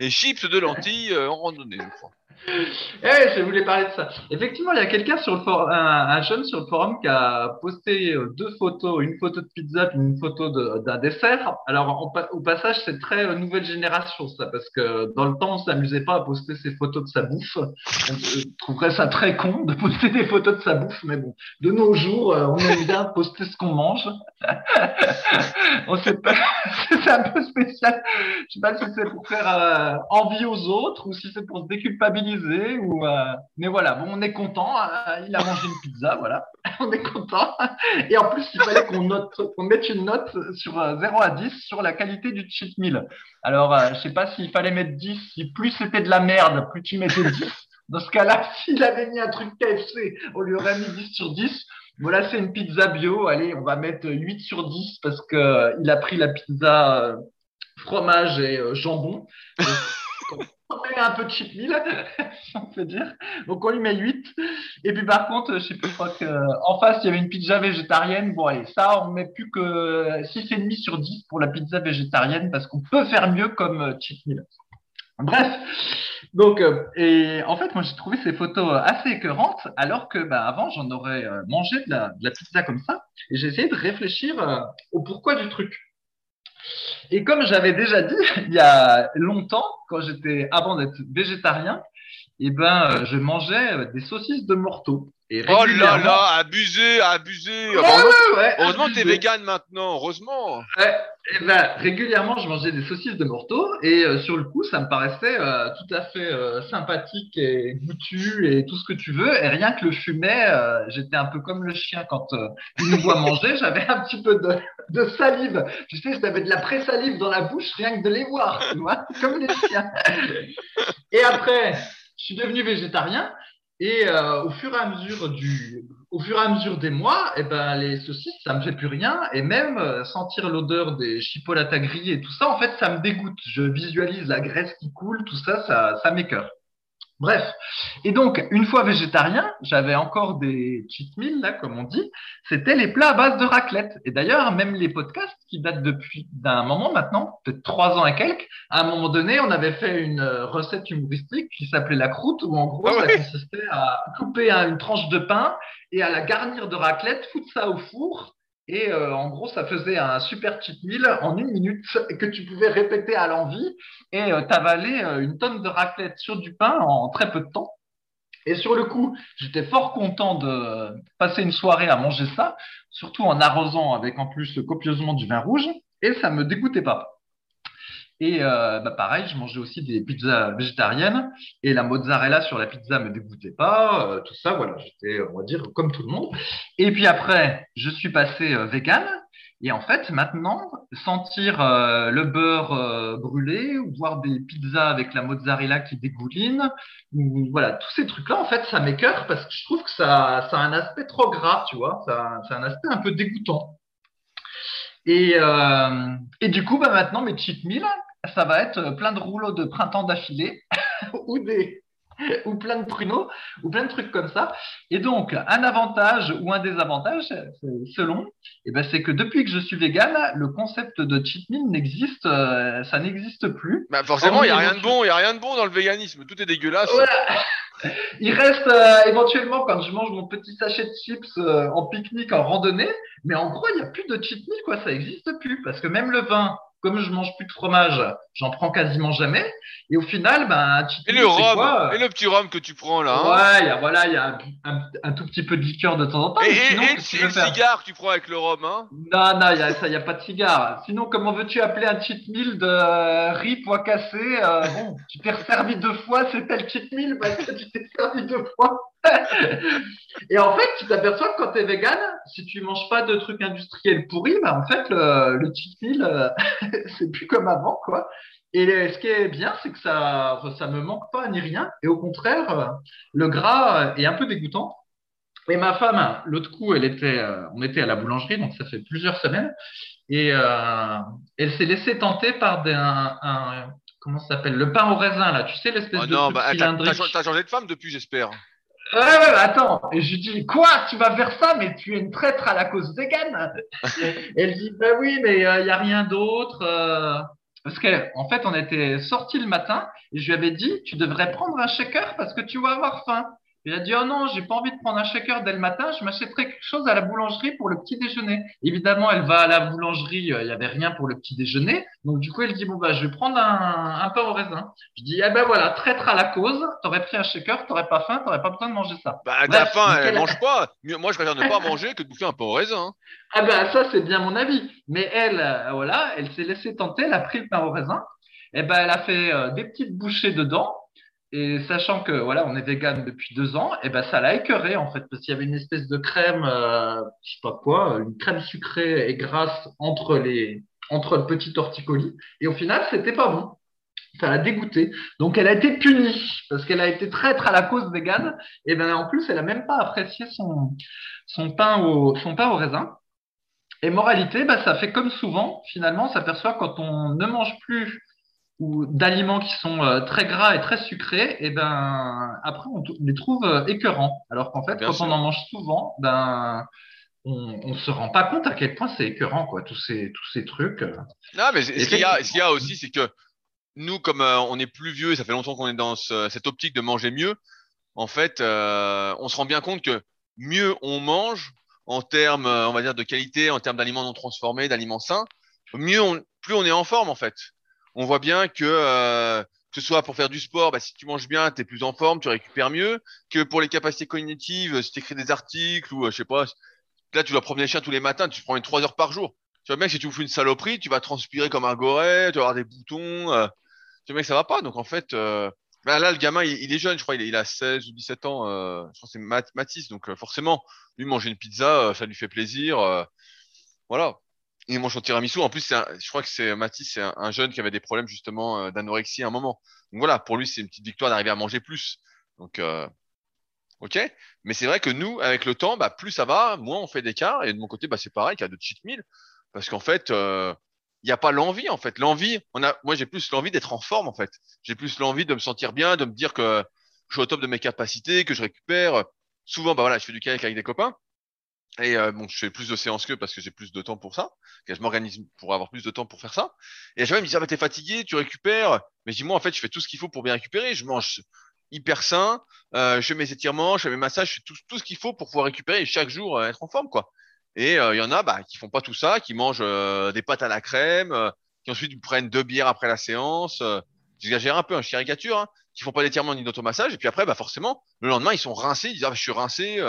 et chips de lentilles euh, en randonnée, je crois. Eh, je voulais parler de ça. Effectivement, il y a quelqu'un sur le forum, un, un jeune sur le forum qui a posté euh, deux photos, une photo de pizza puis une photo d'un dessert. Alors, au passage, c'est très euh, nouvelle génération ça, parce que dans le temps, on s'amusait pas à poster ses photos de sa bouffe. On trouverait ça très con de poster des photos de sa bouffe, mais bon, de nos jours, euh, on aime bien poster ce qu'on mange. on sait pas, c'est un peu spécial. Je sais pas si c'est pour faire envie aux autres ou si c'est pour se déculpabiliser ou euh, mais voilà. Bon on est content euh, il a mangé une pizza voilà. On est content. Et en plus il fallait qu'on note qu'on mette une note sur euh, 0 à 10 sur la qualité du cheat meal. Alors euh, je sais pas s'il fallait mettre 10 si plus c'était de la merde plus tu mettais 10 dans ce cas-là s'il avait mis un truc KFC on lui aurait mis 10 sur 10 voilà, c'est une pizza bio. Allez, on va mettre 8 sur 10 parce que euh, a pris la pizza euh, fromage et euh, jambon. on met un peu de cheat meal, on peut dire. Donc on lui met 8. Et puis par contre, je sais plus, je crois que euh, en face, il y avait une pizza végétarienne. Bon, allez, ça, on met plus que 6,5 sur 10 pour la pizza végétarienne parce qu'on peut faire mieux comme euh, cheat meal. Bref, donc, euh, et en fait, moi, j'ai trouvé ces photos assez écœurantes, alors que bah, avant, j'en aurais euh, mangé de la, de la pizza comme ça, et j'ai essayé de réfléchir euh, au pourquoi du truc. Et comme j'avais déjà dit il y a longtemps, quand j'étais avant d'être végétarien, eh ben, euh, je mangeais euh, des saucisses de morteau. Et Oh là là, abusé, abusé. Ouais, heureusement ouais, ouais, heureusement que t'es vegan maintenant, heureusement. Eh ben, régulièrement, je mangeais des saucisses de morteau et euh, sur le coup, ça me paraissait euh, tout à fait euh, sympathique et goûtu et tout ce que tu veux. Et rien que le fumet, euh, j'étais un peu comme le chien quand il nous voit manger. J'avais un petit peu de, de salive. Tu sais, j'avais de la pré-salive dans la bouche rien que de les voir, tu vois, comme les chiens. Et après, je suis devenu végétarien et euh, au fur et à mesure des mois, eh ben, les saucisses, ça me fait plus rien. Et même euh, sentir l'odeur des chipolatas grillés et tout ça, en fait, ça me dégoûte. Je visualise la graisse qui coule, tout ça, ça, ça m'écœure. Bref. Et donc, une fois végétarien, j'avais encore des cheat meals, là, comme on dit. C'était les plats à base de raclette. Et d'ailleurs, même les podcasts qui datent depuis d'un moment maintenant, peut-être trois ans et quelques, à un moment donné, on avait fait une euh, recette humoristique qui s'appelait la croûte, où en gros, Ah ça consistait à couper un- une tranche de pain et à la garnir de raclette, foutre ça au four. Et euh, en gros, ça faisait un super cheat meal en une minute que tu pouvais répéter à l'envie et euh, t'avaler euh, une tonne de raclette sur du pain en très peu de temps. Et sur le coup, j'étais fort content de passer une soirée à manger ça, surtout en arrosant avec en plus copieusement du vin rouge, et ça me dégoûtait pas. Et euh, bah pareil, je mangeais aussi des pizzas végétariennes et la mozzarella sur la pizza me dégoûtait pas, euh, tout ça, voilà, j'étais, on va dire, comme tout le monde. Et puis après, je suis passé euh, vegan. Et en fait, maintenant, sentir euh, le beurre brûlé ou voir des pizzas avec la mozzarella qui dégouline, ou voilà, tous ces trucs-là, en fait, ça m'écœure parce que je trouve que ça, ça a un aspect trop gras, tu vois, ça, c'est un aspect un peu dégoûtant. Et, et du coup, bah maintenant, mes cheat meals, ça va être plein de rouleaux de printemps d'affilée ou des ou plein de pruneaux ou plein de trucs comme ça. Et donc, un avantage ou un désavantage, c'est- selon, eh ben, c'est que depuis que je suis vegan, le concept de cheat meal n'existe, euh, ça n'existe plus. Bah forcément, il y a rien de bon, il y a rien de bon dans le véganisme. Tout est dégueulasse. Voilà. Il reste euh, éventuellement quand je mange mon petit sachet de chips euh, en pique-nique, en randonnée, mais en gros, il n'y a plus de cheat meal, quoi, ça n'existe plus. Parce que même le vin, comme je mange plus de fromage, j'en prends quasiment jamais. Et au final, ben, un cheat Et le c'est rhum, quoi euh, et le petit rhum que tu prends là. hein. Ouais, il y a, voilà, il y a un, tout petit peu de liqueur de temps en temps. Et, tu le, cigare que tu prends avec le rhum, hein. Non, non, il y a, ça, il n'y a pas de cigare. Sinon, comment veux-tu appeler un cheat meal de euh, riz, pois cassé euh, Bon, tu t'es servi deux fois, c'était le cheat meal parce que tu t'es servi deux fois. Et en fait, tu t'aperçois que quand tu es vegan, si tu manges pas de trucs industriels pourris, bah, en fait, le, le cheat meal, c'est plus comme avant, quoi. Et ce qui est bien, c'est que ça, ça me manque pas ni rien. Et au contraire, euh, le gras est un peu dégoûtant. Et ma femme, l'autre coup, elle était, euh, on était à la boulangerie, donc ça fait plusieurs semaines, et euh, elle s'est laissée tenter par des, un, un- comment ça s'appelle, le pain au raisin là, tu sais l'espèce Oh de non, bah, t'as changé de femme depuis, j'espère. Ouais, ouais, attends. Et je lui dis, quoi, tu vas faire ça, mais tu es une traître à la cause végane. Et elle dit, bah oui, mais il n'y a rien d'autre. euh. Parce qu'en en fait, on était sortis le matin et je lui avais dit, tu devrais prendre un shaker parce que tu vas avoir faim. Elle a dit, oh non, j'ai pas envie de prendre un shaker dès le matin, je m'achèterai quelque chose à la boulangerie pour le petit déjeuner. Évidemment, elle va à la boulangerie, euh, il y avait rien pour le petit déjeuner. Donc, du coup, elle dit, bon, bah, je vais prendre un, un pain au raisin. Je dis, eh ben voilà, traître à la cause, t'aurais pris un shaker, t'aurais pas faim, t'aurais pas besoin de manger ça. Bah, ta Bref, faim, elle mange pas. Moi, je préfère ne pas manger que de bouffer un pain au raisin. hein. Ah ben ça c'est bien mon avis. Mais elle, euh, voilà, elle s'est laissée tenter, elle a pris le pain au raisin. Et ben elle a fait euh, des petites bouchées dedans. Et sachant que voilà, on est vegan depuis deux ans, et ben ça l'a écœuré en fait parce qu'il y avait une espèce de crème, euh, je sais pas quoi, une crème sucrée et grasse entre les entre le petit torticolis. Et au final, c'était pas bon. Ça l'a dégoûté. Donc elle a été punie parce qu'elle a été traître à la cause végane. Et ben en plus, elle a même pas apprécié son son pain au son pain au raisin. Et moralité, bah, ça fait comme souvent, finalement, on s'aperçoit quand on ne mange plus ou d'aliments qui sont euh, très gras et très sucrés, et ben après on, les trouve euh, écœurants. Alors qu'en fait, Bien quand sûr. on en mange souvent, ben on, on se rend pas compte à quel point c'est écœurant, quoi, tous ces tous ces trucs. Non, mais ce qu'il y a, y aussi, c'est que nous, comme euh, on est plus vieux, ça fait longtemps qu'on est dans ce- cette optique de manger mieux, en fait, euh, on se rend bien compte que mieux on mange en termes, on va dire, de qualité, en termes d'aliments non transformés, d'aliments sains, mieux on, plus on est en forme, en fait. On voit bien que, euh, que ce soit pour faire du sport, bah, si tu manges bien, tu es plus en forme, tu récupères mieux, que pour les capacités cognitives, si tu écris des articles ou, euh, je sais pas, là, tu dois promener les chiens tous les matins, tu te promènes trois heures par jour. Tu vois bien que si tu bouffes une saloperie, tu vas transpirer comme un goret, tu vas avoir des boutons. euh, tu vois bien que ça va pas. Donc en fait, euh, bah, là, le gamin, il, est jeune, je crois, il, il a 16 ou 17 ans. euh, je crois que c'est Mat- Mathis. Donc euh, forcément, lui, manger une pizza, euh, ça lui fait plaisir. voilà. Il mange son tiramisu. En plus, un- je crois que c'est Mathis, c'est un, un jeune qui avait des problèmes justement euh, d'anorexie à un moment. Donc voilà, pour lui, c'est une petite victoire d'arriver à manger plus. Donc, euh, ok. Mais c'est vrai que nous, avec le temps, bah, plus ça va, moins on fait d'écart. Et de mon côté, bah, c'est pareil, qu'il y a de cheat meal. Parce qu'en fait, euh, il n'y a pas l'envie, en fait. L'envie, on a, moi, j'ai plus l'envie d'être en forme, en fait. J'ai plus l'envie de me sentir bien, de me dire que je suis au top de mes capacités, que je récupère. Souvent, bah voilà, je fais du kayak avec des copains. Et euh, bon, je fais plus de séances qu'eux parce que j'ai plus de temps pour ça. Que je m'organise pour avoir plus de temps pour faire ça. Et à chaque me disent, ah, bah, t'es fatigué, tu récupères. Mais je dis, moi, en fait, je fais tout ce qu'il faut pour bien récupérer. Je mange hyper sain, euh, je fais mes étirements, je fais mes massages, je fais tout, tout ce qu'il faut pour pouvoir récupérer et chaque jour euh, être en forme, quoi. Et euh, il y en a bah, qui font pas tout ça, qui mangent euh, des pâtes à la crème, qui ensuite prennent deux bières après la séance. J'exagère un peu, hein, je caricature, hein, qui font pas d'étirement ni d'automassage. Et puis après, bah, forcément, le lendemain, ils sont rincés, ils disent, ah, bah, je suis rincé,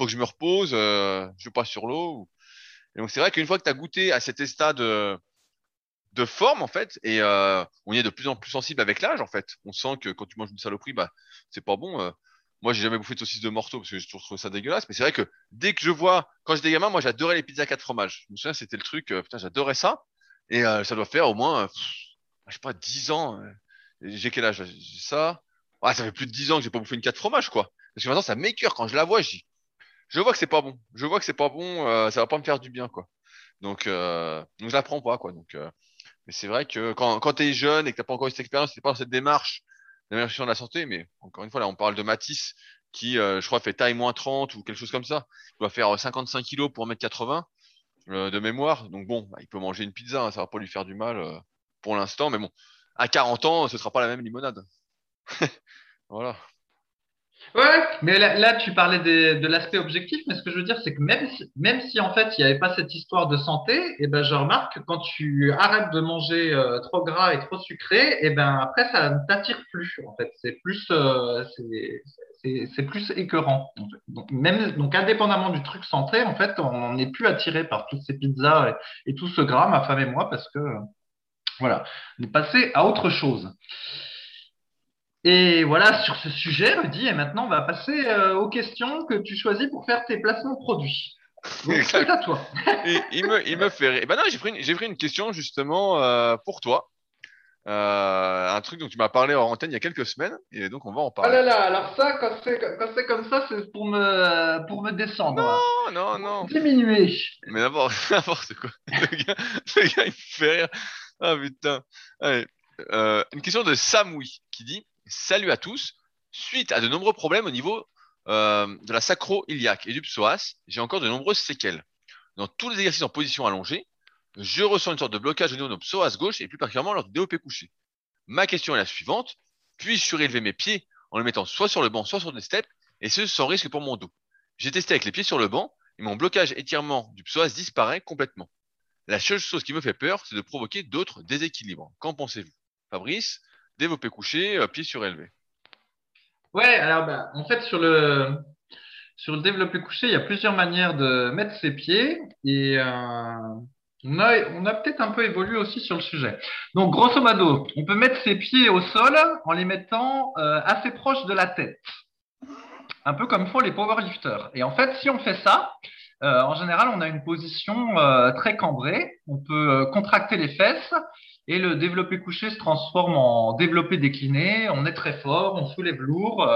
faut que je me repose, euh, je passe sur l'eau. Et donc c'est vrai qu'une fois que tu as goûté à cet état de, forme en fait, et euh, on y est de plus en plus sensible avec l'âge en fait. On sent que quand tu manges une saloperie, bah c'est pas bon. euh. Moi j'ai jamais bouffé de saucisse de morteau parce que j'ai toujours trouvé ça dégueulasse. Mais c'est vrai que dès que je vois, quand j'étais gamin, moi j'adorais les pizzas quatre fromages. Je me souviens c'était le truc, euh, putain j'adorais ça. Et ça doit faire au moins, pff, je sais pas, 10 ans. J'ai quel âge? J'ai ça. Ouais, ça fait plus de 10 ans que j'ai pas bouffé une quatre fromages quoi. Parce que maintenant ça m'écœure quand je la vois. Je je vois que c'est pas bon. Je vois que c'est pas bon. euh, ça va pas me faire du bien quoi. Donc, euh, donc je la prends pas quoi. Donc, euh, mais c'est vrai que quand, quand tu es jeune et que tu pas encore eu cette expérience, tu pas dans cette démarche d'amélioration de la santé, mais encore une fois, là, on parle de Matisse qui, euh, je crois, fait taille moins 30 ou quelque chose comme ça. Il doit faire euh, 55 kilos pour 1m80 euh, de mémoire. Donc bon, bah, il peut manger une pizza, hein, ça va pas lui faire du mal euh, pour l'instant. Mais bon, à 40 ans, ce sera pas la même limonade. voilà. Ouais, mais là, tu parlais des- de l'aspect objectif, mais ce que je veux dire, c'est que même si, même si en fait il n'y avait pas cette histoire de santé, et ben je remarque que quand tu arrêtes de manger euh, trop gras et trop sucré, et ben après ça ne t'attire plus. En fait, c'est plus, euh, c'est, plus écœurant. en fait. Donc même, donc indépendamment du truc santé, en fait, on n'est plus attiré par toutes ces pizzas et tout ce gras, ma femme et moi, parce que voilà, on est passé à autre chose. Et voilà sur ce sujet, Rudy, et maintenant on va passer euh, aux questions que tu choisis pour faire tes placements produits. Donc c'est à toi. Il me, il me fait rire. Ben non, j'ai pris une, pris une question justement euh, pour toi. Euh, un truc dont tu m'as parlé en antenne il y a quelques semaines, et donc on va en Ah parler. là là, alors ça, quand c'est comme ça, c'est pour me pour me descendre. Oh non, non. diminuer. Mais d'abord, n'importe quoi? Le gars, le gars, il me fait rire. Ah putain. Allez. Une question de Samoui qui dit Salut à tous. Suite à de nombreux problèmes au niveau euh, de la sacro-iliaque et du psoas, j'ai encore de nombreuses séquelles. Dans tous les exercices en position allongée, je ressens une sorte de blocage au niveau de mon psoas gauche et plus particulièrement lors du développé couché. Ma question est la suivante puis-je surélever mes pieds en les mettant soit sur le banc, soit sur des steps, et ce sans risque pour mon dos? J'ai testé avec les pieds sur le banc et mon blocage étirement du psoas disparaît complètement. La seule chose qui me fait peur, c'est de provoquer d'autres déséquilibres. Qu'en pensez-vous? Fabrice, développé couché, euh, pieds surélevés. Ouais, alors bah, en fait sur le sur le développé couché, il y a plusieurs manières de mettre ses pieds et euh, on a on a peut-être un peu évolué aussi sur le sujet. Donc grosso modo, on peut mettre ses pieds au sol en les mettant euh, assez proches de la tête, un peu comme font les powerlifters. Et en fait, si on fait ça, euh, en général, on a une position euh, très cambrée. On peut euh, contracter les fesses et le développé couché se transforme en développé décliné. On est très fort, on soulève lourd,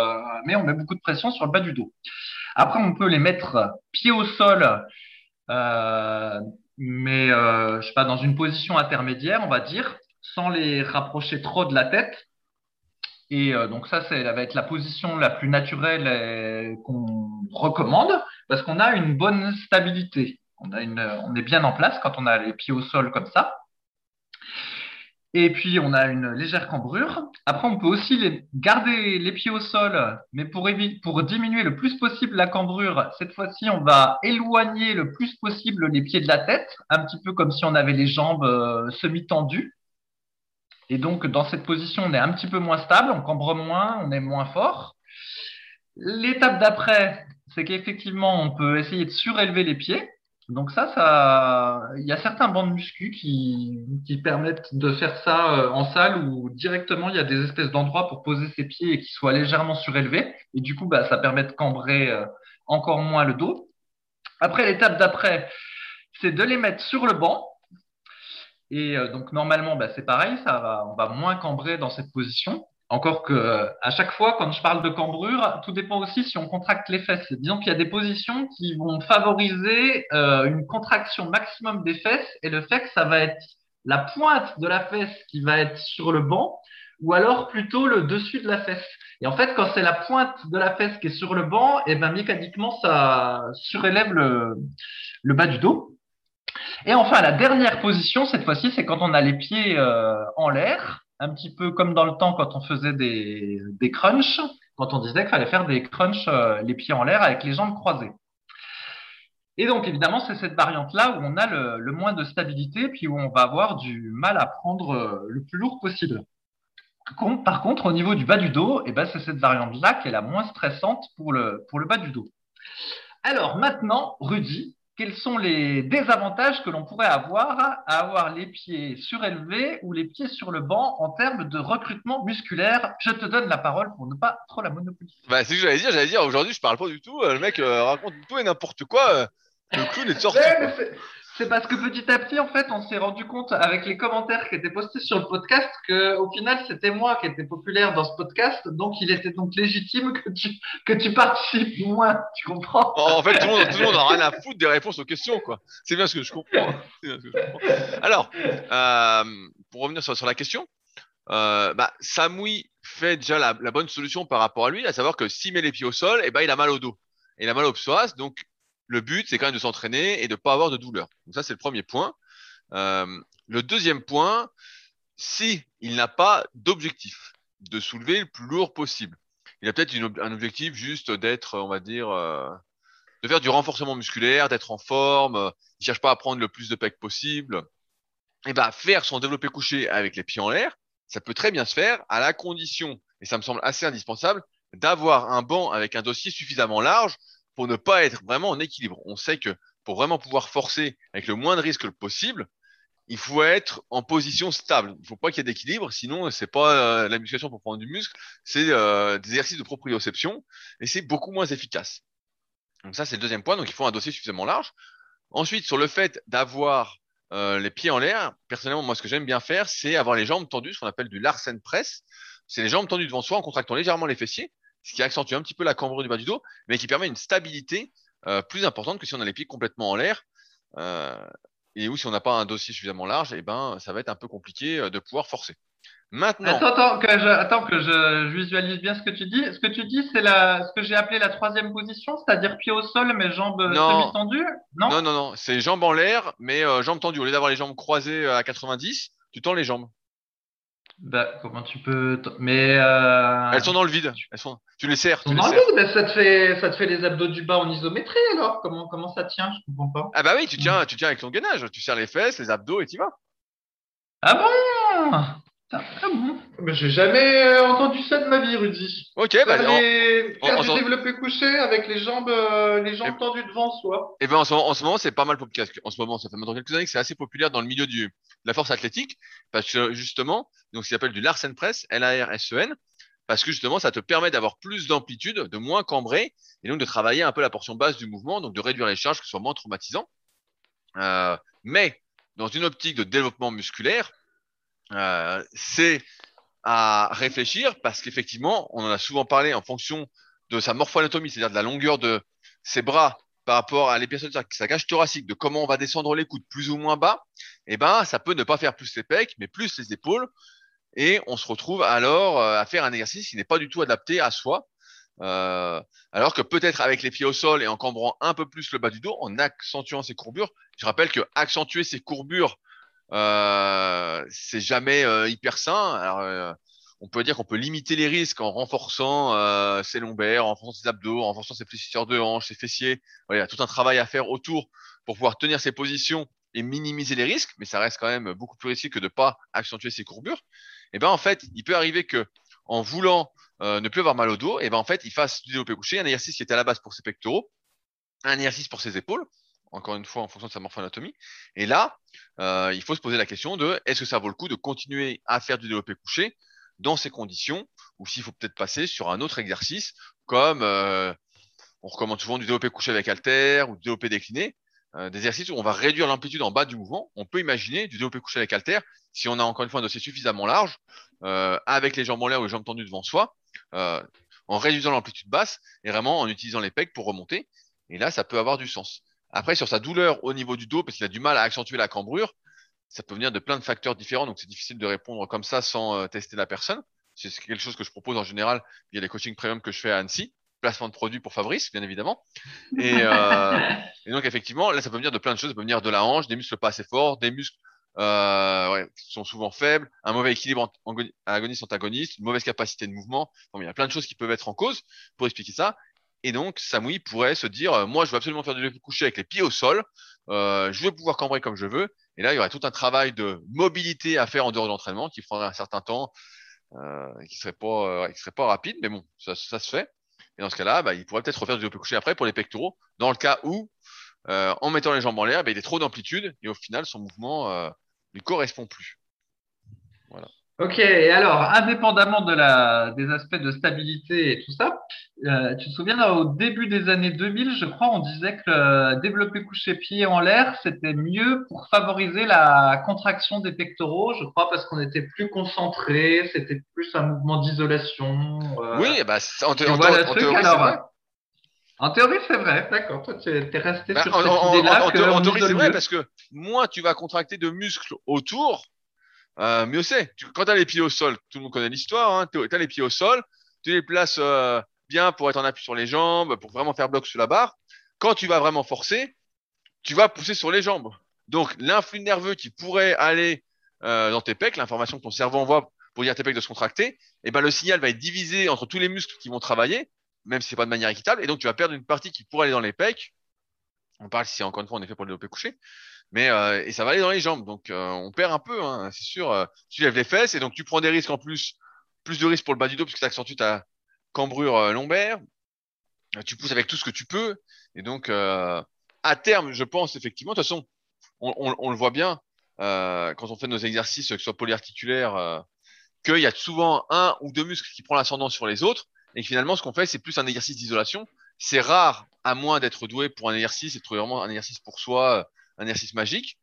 mais on met beaucoup de pression sur le bas du dos. Après, on peut les mettre pieds au sol, mais je sais pas dans une position intermédiaire, on va dire, sans les rapprocher trop de la tête. Et euh, donc ça, ça va être la position la plus naturelle euh, qu'on recommande parce qu'on a une bonne stabilité. Une, on est bien en place quand on a les pieds au sol comme ça. Et puis, on a une légère cambrure. Après, on peut aussi garder les pieds au sol, mais pour, pour diminuer le plus possible la cambrure, cette fois-ci, on va éloigner le plus possible les pieds de la tête, un petit peu comme si on avait les jambes euh, semi-tendues. Et donc, dans cette position, on est un petit peu moins stable, on cambre moins, on est moins fort. L'étape d'après, c'est qu'effectivement, on peut essayer de surélever les pieds. Donc ça, ça, il y a certains bancs de muscu qui, qui permettent de faire ça euh, en salle où directement il y a des espèces d'endroits pour poser ses pieds et qui soient légèrement surélevés. Et du coup, bah, ça permet de cambrer euh, encore moins le dos. Après, l'étape d'après, c'est de les mettre sur le banc. Et euh, donc normalement, bah, c'est pareil, ça va, on va moins cambrer dans cette position. Encore que à chaque fois, quand je parle de cambrure, tout dépend aussi si on contracte les fesses. Disons qu'il y a des positions qui vont favoriser euh, une contraction maximum des fesses et le fait que ça va être la pointe de la fesse qui va être sur le banc ou alors plutôt le dessus de la fesse. Et en fait, quand c'est la pointe de la fesse qui est sur le banc, et eh ben mécaniquement ça surélève le, le bas du dos. Et enfin, la dernière position cette fois-ci, c'est quand on a les pieds euh, en l'air un petit peu comme dans le temps quand on faisait des, des crunchs, quand on disait qu'il fallait faire des crunchs euh, les pieds en l'air avec les jambes croisées. Et donc, évidemment, c'est cette variante-là où on a le, moins de stabilité, puis où on va avoir du mal à prendre euh, le plus lourd possible. Par contre, au niveau du bas du dos, eh ben, c'est cette variante-là qui est la moins stressante pour le, pour le bas du dos. Alors maintenant, Rudy, quels sont les désavantages que l'on pourrait avoir à avoir les pieds surélevés ou les pieds sur le banc en termes de recrutement musculaire? Je te donne la parole pour ne pas trop la monopoliser. Bah, c'est ce que j'allais dire. J'allais dire aujourd'hui, je parle pas du tout. Euh, le mec euh, raconte tout et n'importe quoi. Euh, le clown est sorti. C'est parce que petit à petit, en fait, on s'est rendu compte avec les commentaires qui étaient postés sur le podcast que, au final, c'était moi qui étais populaire dans ce podcast, donc il était donc légitime que tu que tu participes moins. Tu comprends? En fait, tout le monde, tout le monde a rien à foutre des réponses aux questions, quoi. C'est bien ce que je comprends. Alors, euh, pour revenir sur, la question, euh, bah, Samoui fait déjà la, bonne solution par rapport à lui, à savoir que s'il met les pieds au sol, et eh ben, il a mal au dos. Il a mal au psoas, donc le but, c'est quand même de s'entraîner et de ne pas avoir de douleur. Donc ça, c'est le premier point. Euh, le deuxième point, si il n'a pas d'objectif de soulever le plus lourd possible, il a peut-être un objectif juste d'être, on va dire, euh, de faire du renforcement musculaire, d'être en forme, euh, il cherche pas à prendre le plus de pecs possible. Et eh ben, faire son développé couché avec les pieds en l'air, ça peut très bien se faire à la condition, et ça me semble assez indispensable, d'avoir un banc avec un dossier suffisamment large pour ne pas être vraiment en équilibre. On sait que pour vraiment pouvoir forcer avec le moins de risque possible, il faut être en position stable. Il ne faut pas qu'il y ait d'équilibre, sinon c'est pas euh, la musculation pour prendre du muscle, c'est euh, des exercices de proprioception et c'est beaucoup moins efficace. Donc ça c'est le deuxième point. Donc il faut un dossier suffisamment large. Ensuite sur le fait d'avoir euh, les pieds en l'air, personnellement moi ce que j'aime bien faire, c'est avoir les jambes tendues, ce qu'on appelle du Larsen press. C'est les jambes tendues devant soi en contractant légèrement les fessiers ce qui accentue un petit peu la cambrure du bas du dos, mais qui permet une stabilité euh, plus importante que si on a les pieds complètement en l'air. Euh, et où si on n'a pas un dossier suffisamment large, eh ben, ça va être un peu compliqué euh, de pouvoir forcer. Maintenant. Attends, attends, que je, attends, que je, visualise bien ce que tu dis. Ce que tu dis, c'est la, ce que j'ai appelé la troisième position, c'est-à-dire pied au sol, mais jambes semi-tendues non, non, non, non. C'est jambes en l'air, mais jambes tendues. Au lieu d'avoir les jambes croisées à 90, tu tends les jambes. Bah, comment tu peux. Mais. Euh... Elles sont dans le vide. Elles sont... Tu les serres. Tu les dans le vide, mais ça te, fait, ça te fait les abdos du bas en isométrie alors? Comment, comment ça tient? Je comprends pas. Ah, bah oui, tu tiens, tu tiens avec ton gainage. Tu serres les fesses, les abdos et tu vas. Ah bon? Ah bon Mais j'ai jamais euh, entendu ça de ma vie, Rudy. Ok, bah les... Faire du développé couché avec les jambes, euh, les jambes tendues devant soi. Et eh ben en ce, en ce moment, c'est pas mal populaire. En ce moment, ça fait maintenant quelques années que c'est assez populaire dans le milieu du, de la force athlétique, parce que justement, donc qui s'appelle du Larsen Press, L-A-R-S-E-N, parce que justement, ça te permet d'avoir plus d'amplitude, de moins cambrer, et donc de travailler un peu la portion basse du mouvement, donc de réduire les charges, que ce soit moins traumatisant. Euh, mais dans une optique de développement musculaire, euh, c'est à réfléchir parce qu'effectivement, on en a souvent parlé en fonction de sa morphoanatomie, c'est-à-dire de la longueur de ses bras par rapport à l'épaisseur de sa cage thoracique, de comment on va descendre les coudes plus ou moins bas, eh ben, ça peut ne pas faire plus les pecs, mais plus les épaules. Et on se retrouve alors euh, à faire un exercice qui n'est pas du tout adapté à soi. Euh, alors que peut-être avec les pieds au sol et en cambrant un peu plus le bas du dos, en accentuant ses courbures, je rappelle que accentuer ses courbures euh, c'est jamais euh, hyper sain. Alors, euh, on peut dire qu'on peut limiter les risques en renforçant euh, ses lombaires, en renforçant ses abdos, en renforçant ses fléchisseurs de hanches, ses fessiers. Il y a tout un travail à faire autour pour pouvoir tenir ses positions et minimiser les risques, mais ça reste quand même beaucoup plus risqué que de pas accentuer ses courbures. Et ben en fait, il peut arriver que en voulant euh, ne plus avoir mal au dos, et ben en fait, il fasse du développé couché, un exercice qui était à la base pour ses pectoraux, un exercice pour ses épaules, encore une fois en fonction de sa morphoanatomie. Et là, euh, il faut se poser la question de est-ce que ça vaut le coup de continuer à faire du développé couché dans ces conditions, ou s'il faut peut-être passer sur un autre exercice, comme euh, on recommande souvent du développé couché avec halter ou du développé décliné, euh, des exercices où on va réduire l'amplitude en bas du mouvement. On peut imaginer du développé couché avec halter si on a encore une fois un dossier suffisamment large, euh, avec les jambes en l'air ou les jambes tendues devant soi, en réduisant l'amplitude basse et vraiment en utilisant les pecs pour remonter. Et là, ça peut avoir du sens. Après, sur sa douleur au niveau du dos, parce qu'il a du mal à accentuer la cambrure, ça peut venir de plein de facteurs différents, donc c'est difficile de répondre comme ça sans euh, tester la personne. C'est quelque chose que je propose en général via les coachings premium que je fais à Annecy, placement de produits pour Fabrice, bien évidemment. Et, euh, et donc effectivement, là, ça peut venir de plein de choses. Ça peut venir de la hanche, des muscles pas assez forts, des muscles euh, ouais, qui sont souvent faibles, un mauvais équilibre agoniste-antagoniste, une mauvaise capacité de mouvement. Bon, il y a plein de choses qui peuvent être en cause pour expliquer ça. Et donc, Samui pourrait se dire, euh, moi, je veux absolument faire du couché avec les pieds au sol. Euh, je veux pouvoir cambrer comme je veux. Et là, il y aurait tout un travail de mobilité à faire en dehors de l'entraînement qui prendrait un certain temps, euh, qui serait pas, euh, serait pas rapide, mais bon, ça, ça se fait. Et dans ce cas-là, bah, il pourrait peut-être refaire du développé couché après pour les pectoraux, dans le cas où, euh, en mettant les jambes en l'air, bah, il a trop d'amplitude et au final, son mouvement euh, lui correspond plus. Voilà. Ok, et alors, indépendamment de la, des aspects de stabilité et tout ça, euh, tu te souviens, au début des années 2000, je crois, on disait que le développer couché pied en l'air, c'était mieux pour favoriser la contraction des pectoraux, je crois, parce qu'on était plus concentré, c'était plus un mouvement d'isolation. euh, Oui, bah, en, en théorie, c'est alors, vrai. En théorie, c'est vrai, d'accord. Toi, tu es resté Bah, sur cette idée-là en- théorie, c'est vrai parce que moins tu vas contracter de muscles autour, euh, mieux c'est. Quand tu as les pieds au sol, tout le monde connaît l'histoire, hein, tu as les pieds au sol, tu les places euh, bien pour être en appui sur les jambes, pour vraiment faire bloc sur la barre. Quand tu vas vraiment forcer, tu vas pousser sur les jambes. Donc l'influx nerveux qui pourrait aller euh, dans tes pecs, l'information que ton cerveau envoie pour dire à tes pecs de se contracter, et ben le signal va être divisé entre tous les muscles qui vont travailler, même si c'est pas de manière équitable, et donc tu vas perdre une partie qui pourrait aller dans les pecs. On parle si c'est encore une fois on est fait pour le développé couché, mais euh, et ça va aller dans les jambes, donc euh, on perd un peu, hein, c'est sûr. euh, tu lèves les fesses et donc tu prends des risques en plus, plus de risques pour le bas du dos puisque ça accentue ta cambrure euh, lombaire. Euh, Tu pousses avec tout ce que tu peux, et donc à terme, je pense effectivement, de toute façon, on, on- on le voit bien quand on fait nos exercices, que ce soit polyarticulaires, euh, qu'il y a souvent un ou deux muscles qui prend l'ascendant sur les autres, et que finalement, ce qu'on fait, c'est plus un exercice d'isolation. C'est rare, à moins d'être doué pour un exercice, et de trouver vraiment un exercice pour soi, un exercice magique.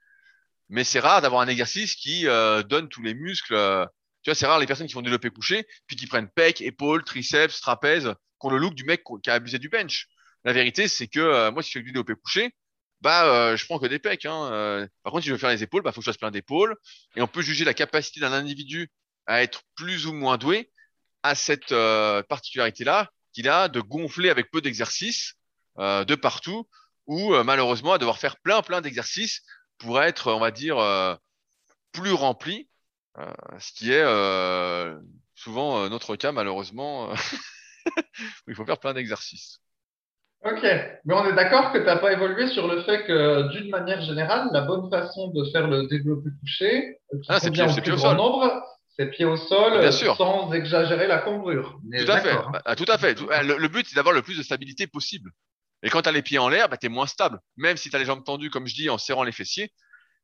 Mais c'est rare d'avoir un exercice qui euh, donne tous les muscles. euh, tu vois, c'est rare les personnes qui font du développé couché, puis qui prennent pec, épaules, triceps, trapèze, qui ont le look du mec qui a abusé du bench. La vérité, c'est que euh, moi, si je fais du développé couché, bah, je prends que des pecs. Hein. par contre, si je veux faire les épaules, bah, faut que je fasse plein d'épaules. Et on peut juger la capacité d'un individu à être plus ou moins doué à cette particularité-là qu'il a de gonfler avec peu d'exercices euh, de partout, ou euh, malheureusement à devoir faire plein plein d'exercices pour être, on va dire, euh, plus rempli, euh, ce qui est souvent notre cas malheureusement, il faut faire plein d'exercices. Ok, mais on est d'accord que tu n'as pas évolué sur le fait que, d'une manière générale, la bonne façon de faire le développé couché, Ah, c'est pied- au c'est plus pied au grand sol. nombre, c'est pied au sol, Bien sûr. sans exagérer la cambrure. On est Tout à fait, hein. Bah, tout à fait. Tout- Le, le but c'est d'avoir le plus de stabilité possible. Et quand tu as les pieds en l'air, bah, tu es moins stable. Même si tu as les jambes tendues, comme je dis, en serrant les fessiers,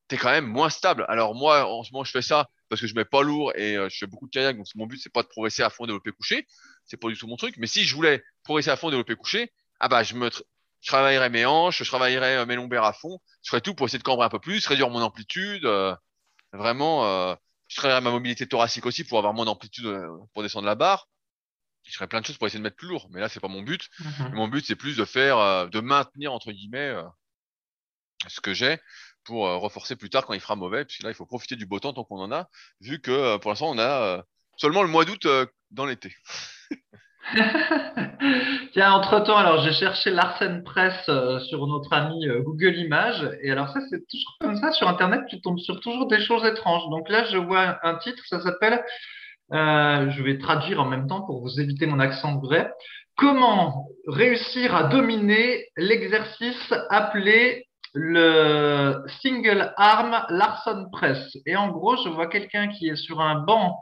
tu es quand même moins stable. Alors moi, en ce moment, je fais ça parce que je mets pas lourd et euh, je fais beaucoup de kayak. Donc mon but, c'est pas de progresser à fond développé couché. C'est pas du tout mon truc. Mais si je voulais progresser à fond développé couché, ah bah je me travaillerais mes hanches, je travaillerais euh, mes lombaires à fond. Je ferais tout pour essayer de cambrer un peu plus, réduire mon amplitude. euh, vraiment, je travaillerais ma mobilité thoracique aussi pour avoir moins d'amplitude pour descendre la barre. Je ferais plein de choses pour essayer de mettre plus lourd. Mais là, c'est pas mon but. Mhm. Mon but, c'est plus de faire, euh, de maintenir entre guillemets euh, ce que j'ai pour euh, renforcer plus tard quand il fera mauvais. Puisque là, il faut profiter du beau temps tant qu'on en a, vu que pour l'instant, on a seulement le mois d'août dans l'été. Tiens, entre-temps, alors j'ai cherché Larsen Press euh, sur notre ami euh, Google Images. Et alors ça, c'est toujours comme ça. Sur Internet, tu tombes sur toujours des choses étranges. Donc là, je vois un titre, ça s'appelle, euh, je vais traduire en même temps pour vous éviter mon accent vrai. Comment réussir à dominer l'exercice appelé le single arm Larson Press? Et en gros, je vois quelqu'un qui est sur un banc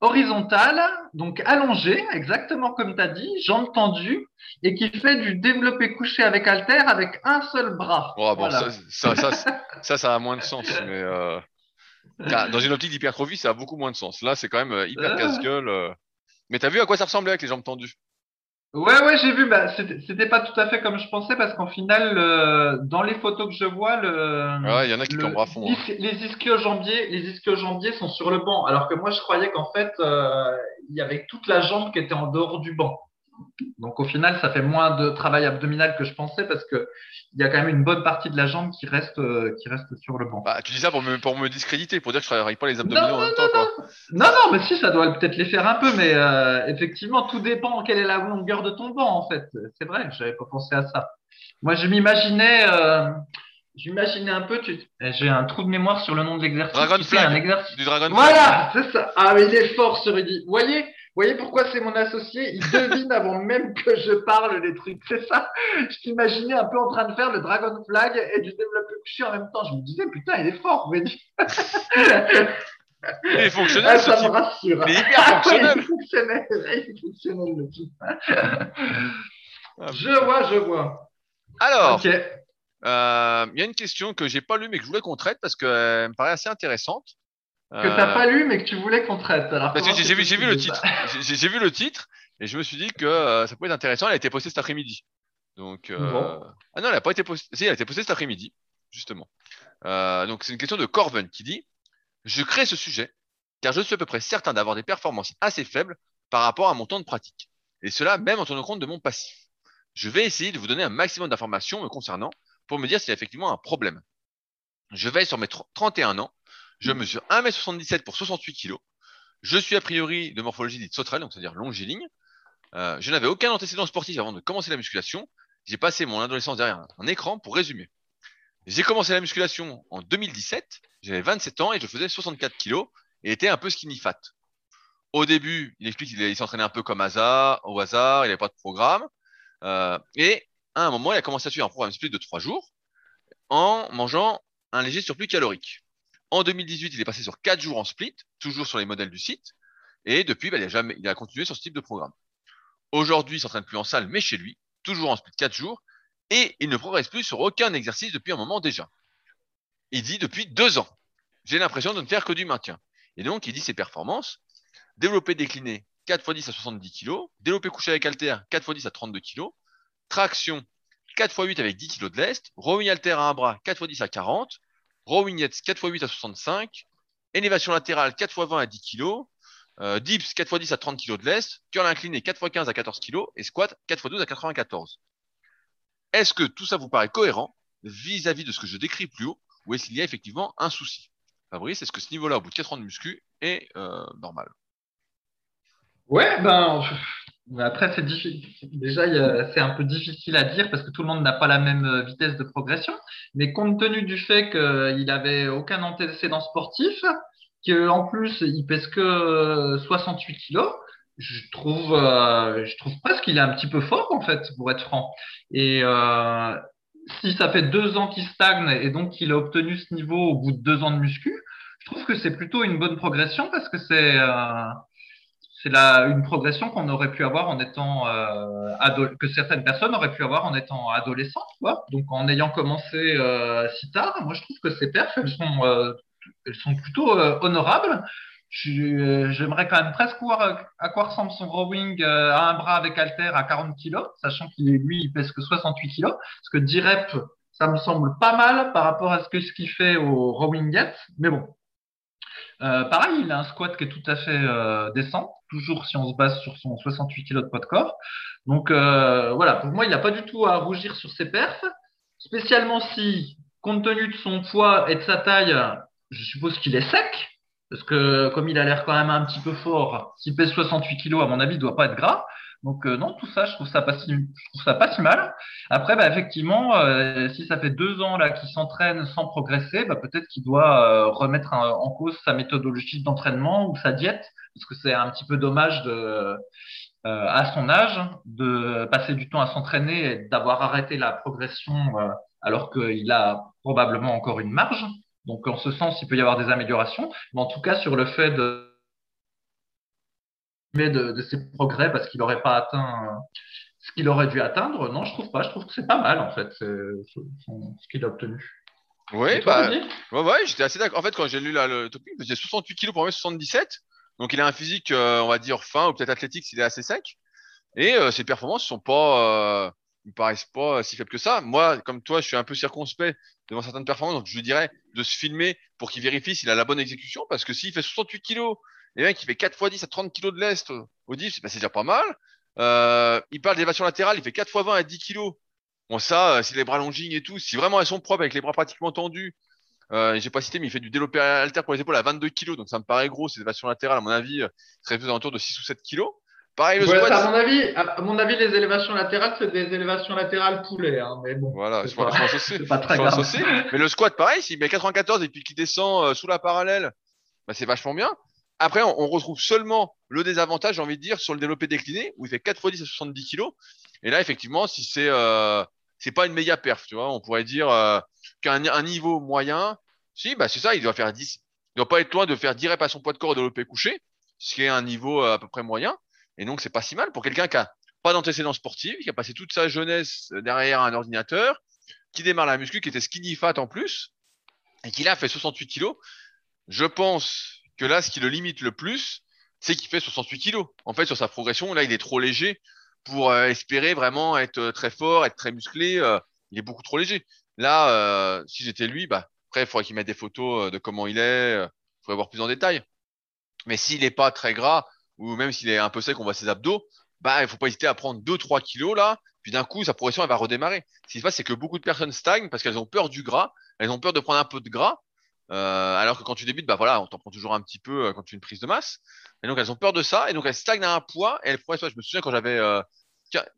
horizontal, donc allongé, exactement comme tu as dit, jambes tendues, et qui fait du développé couché avec halter avec un seul bras. bon, ça, ça, ça, ça, a moins de sens, mais euh, dans une optique d'hypertrophie, ça a beaucoup moins de sens. Là, c'est quand même euh, hyper casse-gueule. Euh. Mais tu as vu à quoi ça ressemblait avec les jambes tendues? Ouais, ouais, j'ai vu. Bah, c'était pas tout à fait comme je pensais parce qu'en final, dans les photos que je vois, le. Ouais, il y en a qui tombent à fond. Hein. Les ischio-jambiers, les ischio-jambiers sont sur le banc, alors que moi, je croyais qu'en fait, euh, il y avait toute la jambe qui était en dehors du banc. Donc au final, ça fait moins de travail abdominal que je pensais parce que il y a quand même une bonne partie de la jambe qui reste euh, qui reste sur le banc. Bah, tu dis ça pour me, pour me discréditer, pour dire que je travaille pas les abdominaux en même temps. Quoi. Non, non, mais si, ça doit peut-être les faire un peu, mais euh, effectivement, tout dépend quelle est la longueur de ton banc en fait. C'est vrai, j'avais pas pensé à ça. Moi, je m'imaginais. Euh, J'imaginais un peu, tu... j'ai un trou de mémoire sur le nom de l'exercice. Dragon Flag. Un exercice... Du Dragon Voilà, c'est ça. Ah, mais il est fort, ce Rudy. Vous voyez, voyez pourquoi c'est mon associé? Il devine avant même que je parle des trucs. C'est ça? Je t'imaginais un peu en train de faire le Dragon Flag et du développeur couché en même temps. Je me disais, putain, il est fort, Il est fonctionnel, ah, ça me rassure. Il est hyper fonctionnel. il est fonctionnel, le type. Ah, je vois, je vois. Alors, euh, il y a une question que j'ai pas lue mais que je voulais qu'on traite parce qu'elle me paraît assez intéressante. Que tu n'as pas lu, mais que tu voulais qu'on traite. j'ai vu, vu le titre. J'ai vu le titre et je me suis dit que euh, ça pouvait être intéressant. Elle a été postée cet après-midi. Donc, euh... ah non, elle n'a pas été postée. Si, elle a été postée cet après-midi, justement. Euh, donc, c'est une question de Corven qui dit Je crée ce sujet car je suis à peu près certain d'avoir des performances assez faibles par rapport à mon temps de pratique. Et cela même en tenant compte de mon passif. Je vais essayer de vous donner un maximum d'informations me concernant pour me dire s'il y a effectivement un problème. Je vais sur mes 31 ans je mesure 1m77 pour 68 kg. Je suis a priori de morphologie dite sauterelle, donc c'est-à-dire longiligne. Euh, je n'avais aucun antécédent sportif avant de commencer la musculation. J'ai passé mon adolescence derrière un écran pour résumer. J'ai commencé la musculation en 2017, j'avais 27 ans et je faisais 64 kg et était un peu skinny fat. Au début, il explique qu'il s'entraînait un peu comme hasard, au hasard, il n'avait pas de programme. Euh, et à un moment, il a commencé à suivre un programme split de 3 jours en mangeant un léger surplus calorique. En 2018, il est passé sur 4 jours en split, toujours sur les modèles du site. Et depuis, bah, il, a jamais, continué sur ce type de programme. Aujourd'hui, il s'entraîne plus en salle, mais chez lui, toujours en split 4 jours. Et il ne progresse plus sur aucun exercice depuis un moment déjà. Il dit depuis 2 ans. J'ai l'impression de ne faire que du maintien. Et donc, il dit ses performances. Développer décliné 4 x 10 à 70 kg. Développer couché avec halter 4 x 10 à 32 kg. Traction 4 x 8 avec 10 kg de lest. Rowing halter à un bras 4 x 10 à 40 Rowinette 4x8 à 65, élévation latérale 4x20 à 10 kg, euh, dips 4x10 à 30 kg de lest, curl incliné 4x15 à 14 kg et squat 4x12 à 94. Est-ce que tout ça vous paraît cohérent vis-à-vis de ce que je décris plus haut ou est-ce qu'il y a effectivement un souci? Fabrice, est-ce que ce niveau-là, au bout de 4 ans de muscu, est euh, normal? Ouais, ben, après, c'est. Déjà, c'est un peu difficile à dire parce que tout le monde n'a pas la même euh, vitesse de progression. Mais compte tenu du fait qu'il avait aucun antécédent sportif, qu'en plus, il pèse que 68 euh, kilos, je trouve, euh, je trouve presque qu'il est un petit peu fort, en fait, pour être franc. Et euh, si ça fait deux ans qu'il stagne et donc qu'il a obtenu ce niveau au bout de deux ans de muscu, je trouve que c'est plutôt une bonne progression parce que c'est euh, c'est une progression qu'on aurait pu avoir en étant euh, que certaines personnes auraient pu avoir en étant adolescentes, quoi. Donc en ayant commencé euh, si tard, moi je trouve que ces perfs elles sont euh, elles sont plutôt euh, honorables. J'aimerais quand même presque voir à quoi ressemble son rowing à un bras avec halter à 40 kg, sachant qu'il lui pèse que 68 kg, parce que 10 reps ça me semble pas mal par rapport à ce ce qu'il fait au rowing get, mais bon, euh, pareil, il a un squat qui est tout à fait euh, décent, toujours si on se base sur son 68 kg de poids de corps. Donc euh, voilà, pour moi, il n'a pas du tout à rougir sur ses perfs, spécialement si, compte tenu de son poids et de sa taille, je suppose qu'il est sec. Parce que comme il a l'air quand même un petit peu fort, s'il pèse 68 kilos, à mon avis, il doit pas être gras. Donc euh, non, tout ça, je trouve ça pas si, pas si mal. Après, bah, effectivement, euh, si ça fait deux ans là qu'il s'entraîne sans progresser, bah, peut-être qu'il doit euh, remettre en cause sa méthodologie d'entraînement ou sa diète, parce que c'est un petit peu dommage à son âge de passer du temps à s'entraîner et d'avoir arrêté la progression alors qu'il a probablement encore une marge. Donc en ce sens, il peut y avoir des améliorations, mais en tout cas sur le fait de de, ses progrès parce qu'il n'aurait pas atteint ce qu'il aurait dû atteindre, non, je trouve pas. Je trouve que c'est pas mal en fait ce, qu'il a obtenu. Oui, bah, ouais, ouais j'étais assez d'accord. En fait, quand j'ai lu le topic, il faisait 68 kg pour 77. Donc, il a un physique, euh, on va dire, fin ou peut-être athlétique s'il est assez sec. Et euh, ses performances sont pas, euh, me paraissent pas si faibles que ça. Moi, comme toi, je suis un peu circonspect devant certaines performances, donc je lui dirais de se filmer pour qu'il vérifie s'il a la bonne exécution, parce que s'il fait 68 kilos, et mec qui fait 4 x 10 à 30 kilos de lest au diff, c'est déjà pas mal. Euh, il parle d'élévation latérale, il fait 4 x 20 à 10 kilos. Bon, ça, euh, c'est les bras longing et tout. Si vraiment elles sont propres avec les bras pratiquement tendus, euh, j'ai pas cité, mais il fait du développé alter pour les épaules à 22 kilos, donc ça me paraît gros. Ces élévations latérales, à mon avis, euh, serait plus autour de 6 ou 7 kilos. Pareil, le squat. À mon avis, à mon avis, les élévations latérales, c'est des élévations latérales poulet, hein, mais bon. Voilà, je, pense aussi. pas très grave. Aussi. Mais le squat, pareil, s'il met 94 et puis qu'il descend sous la parallèle, bah, c'est vachement bien. Après, on, retrouve seulement le désavantage, j'ai envie de dire, sur le développé décliné, où il fait 4 x 10 à 70 kg. Et là, effectivement, si c'est euh, c'est pas une méga perf, tu vois, on pourrait dire euh, qu'un un niveau moyen, si, bah c'est ça, il doit faire 10. Il doit pas être loin de faire 10 reps à son poids de corps au développé couché, ce qui est un niveau euh, à peu près moyen. Et donc, c'est pas si mal pour quelqu'un qui a pas d'antécédents sportifs, qui a passé toute sa jeunesse derrière un ordinateur, qui démarre la muscu, qui était skinny fat en plus, et qui là fait 68 kg. Je pense que là, ce qui le limite le plus, c'est qu'il fait 68 kilos. En fait, sur sa progression, là, il est trop léger pour euh, espérer vraiment être euh, très fort, être très musclé. Euh, il est beaucoup trop léger. Là, si j'étais lui, bah, après, il faudrait qu'il mette des photos de comment il est. Il faudrait voir plus en détail. Mais s'il n'est pas très gras, ou même s'il est un peu sec, on voit ses abdos, bah, il faut pas hésiter à prendre 2-3 kilos là. Puis d'un coup, sa progression, elle va redémarrer. Ce qui se passe, c'est que beaucoup de personnes stagnent parce qu'elles ont peur du gras. Elles ont peur de prendre un peu de gras. Euh, alors que quand tu débutes, bah voilà, on t'en prend toujours un petit peu euh, quand tu fais une prise de masse. Et donc elles ont peur de ça, et donc elles stagnent à un poids, et elles progressent. Je me souviens quand j'avais euh,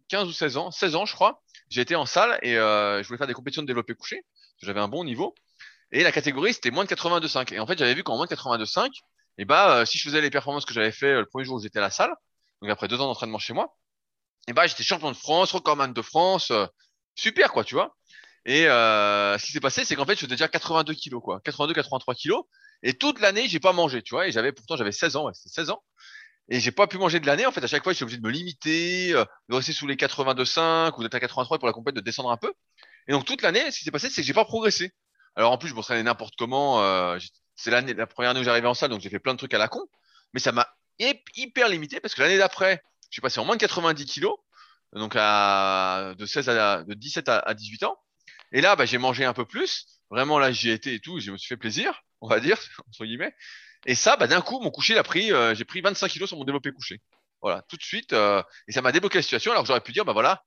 15 ou 16 ans, 16 ans je crois, été en salle et euh, je voulais faire des compétitions de développé couché, j'avais un bon niveau, et la catégorie c'était moins de 82,5. Et en fait j'avais vu qu'en moins de 82,5, et bah euh, si je faisais les performances que j'avais fait le premier jour où j'étais à la salle, donc après deux ans d'entraînement chez moi, et bah j'étais champion de France, recordman de France, super quoi, tu vois. Et euh, ce qui s'est passé, c'est qu'en fait, je faisais déjà 82 kilos, quoi. 82, 83 kilos. Et toute l'année, j'ai pas mangé, tu vois. Et j'avais, pourtant, j'avais 16 ans, ouais, 16 ans. Et j'ai pas pu manger de l'année. En fait, à chaque fois, j'étais obligé de me limiter, euh, de rester sous les 82,5 ou d'être à 83 pour la compète, de descendre un peu. Et donc, toute l'année, ce qui s'est passé, c'est que j'ai pas progressé. Alors, en plus, je m'entraînais n'importe comment. Euh, c'est la première année où j'arrivais en salle, donc j'ai fait plein de trucs à la con. Mais ça m'a hyper limité parce que l'année d'après, je suis passé en moins de 90 kilos. Donc, à, de 16 à, de 17 à 18 ans. Et là, bah, j'ai mangé un peu plus. Vraiment, là, j'y ai été et tout. Je me suis fait plaisir, on va dire, entre guillemets. Et ça, bah, d'un coup, mon coucher, il a pris, euh, j'ai pris 25 kilos sur mon développé couché. Voilà, tout de suite. Euh, et ça m'a débloqué la situation. Alors j'aurais pu dire, bah voilà,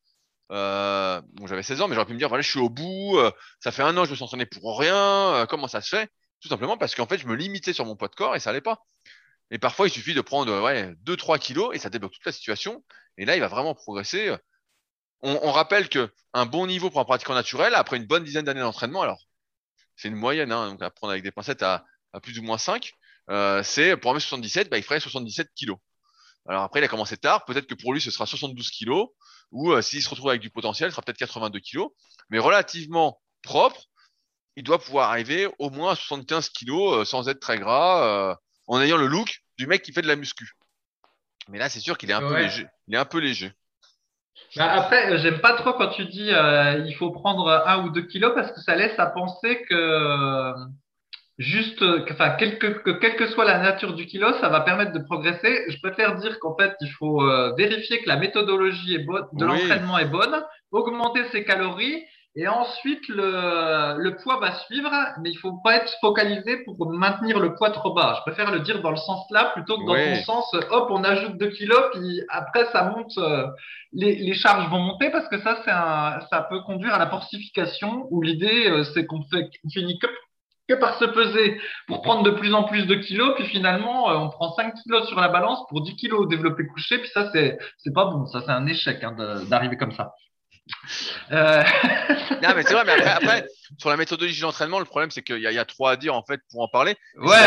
euh, bon, j'avais 16 ans, mais j'aurais pu me dire, voilà, je suis au bout. ça fait un an, je me suis entraîné pour rien. comment ça se fait? Tout simplement parce qu'en fait, je me limitais sur mon poids de corps et ça allait pas. Et parfois, il suffit de prendre ouais, 2-3 kilos et ça débloque toute la situation. Et là, il va vraiment progresser on, rappelle que un bon niveau pour un pratiquant naturel, après une bonne dizaine d'années d'entraînement, alors c'est une moyenne, hein, donc à prendre avec des pincettes à, plus ou moins 5, euh, c'est pour un mètre 77, bah, il ferait 77 kilos. Alors après, il a commencé tard, peut-être que pour lui, ce sera 72 kilos, ou euh, s'il se retrouve avec du potentiel, ce sera peut-être 82 kilos, mais relativement propre, il doit pouvoir arriver au moins à 75 kilos euh, sans être très gras, en ayant le look du mec qui fait de la muscu. Mais là, c'est sûr qu'il est un peu léger. Il est un peu léger. Bah, après, j'aime pas trop quand tu dis euh, il faut prendre un ou deux kilos parce que ça laisse à penser que juste, enfin, quelle que, que, quelle que soit la nature du kilo, ça va permettre de progresser. Je préfère dire qu'en fait, il faut euh, vérifier que la méthodologie est bonne, de l'entraînement est bonne, augmenter ses calories et ensuite, le, le, poids va suivre, mais il faut pas être focalisé pour maintenir le poids trop bas. Je préfère le dire dans le sens là plutôt que dans le sens, hop, on ajoute 2 kilos, puis après ça monte, euh, les, les, charges vont monter parce que ça, c'est un, ça peut conduire à la porcification où l'idée, euh, c'est qu'on fait, finit que que par se peser pour prendre de plus en plus de kilos, puis finalement, euh, on prend 5 kilos sur la balance pour 10 kilos au développé couché, puis ça, c'est, c'est pas bon, ça, c'est un échec hein, d'arriver comme ça. Euh... non, mais c'est vrai, mais après, après, sur la méthodologie d'entraînement, le problème, c'est qu'il y, y, a trop à dire, en fait, pour en parler. Ouais.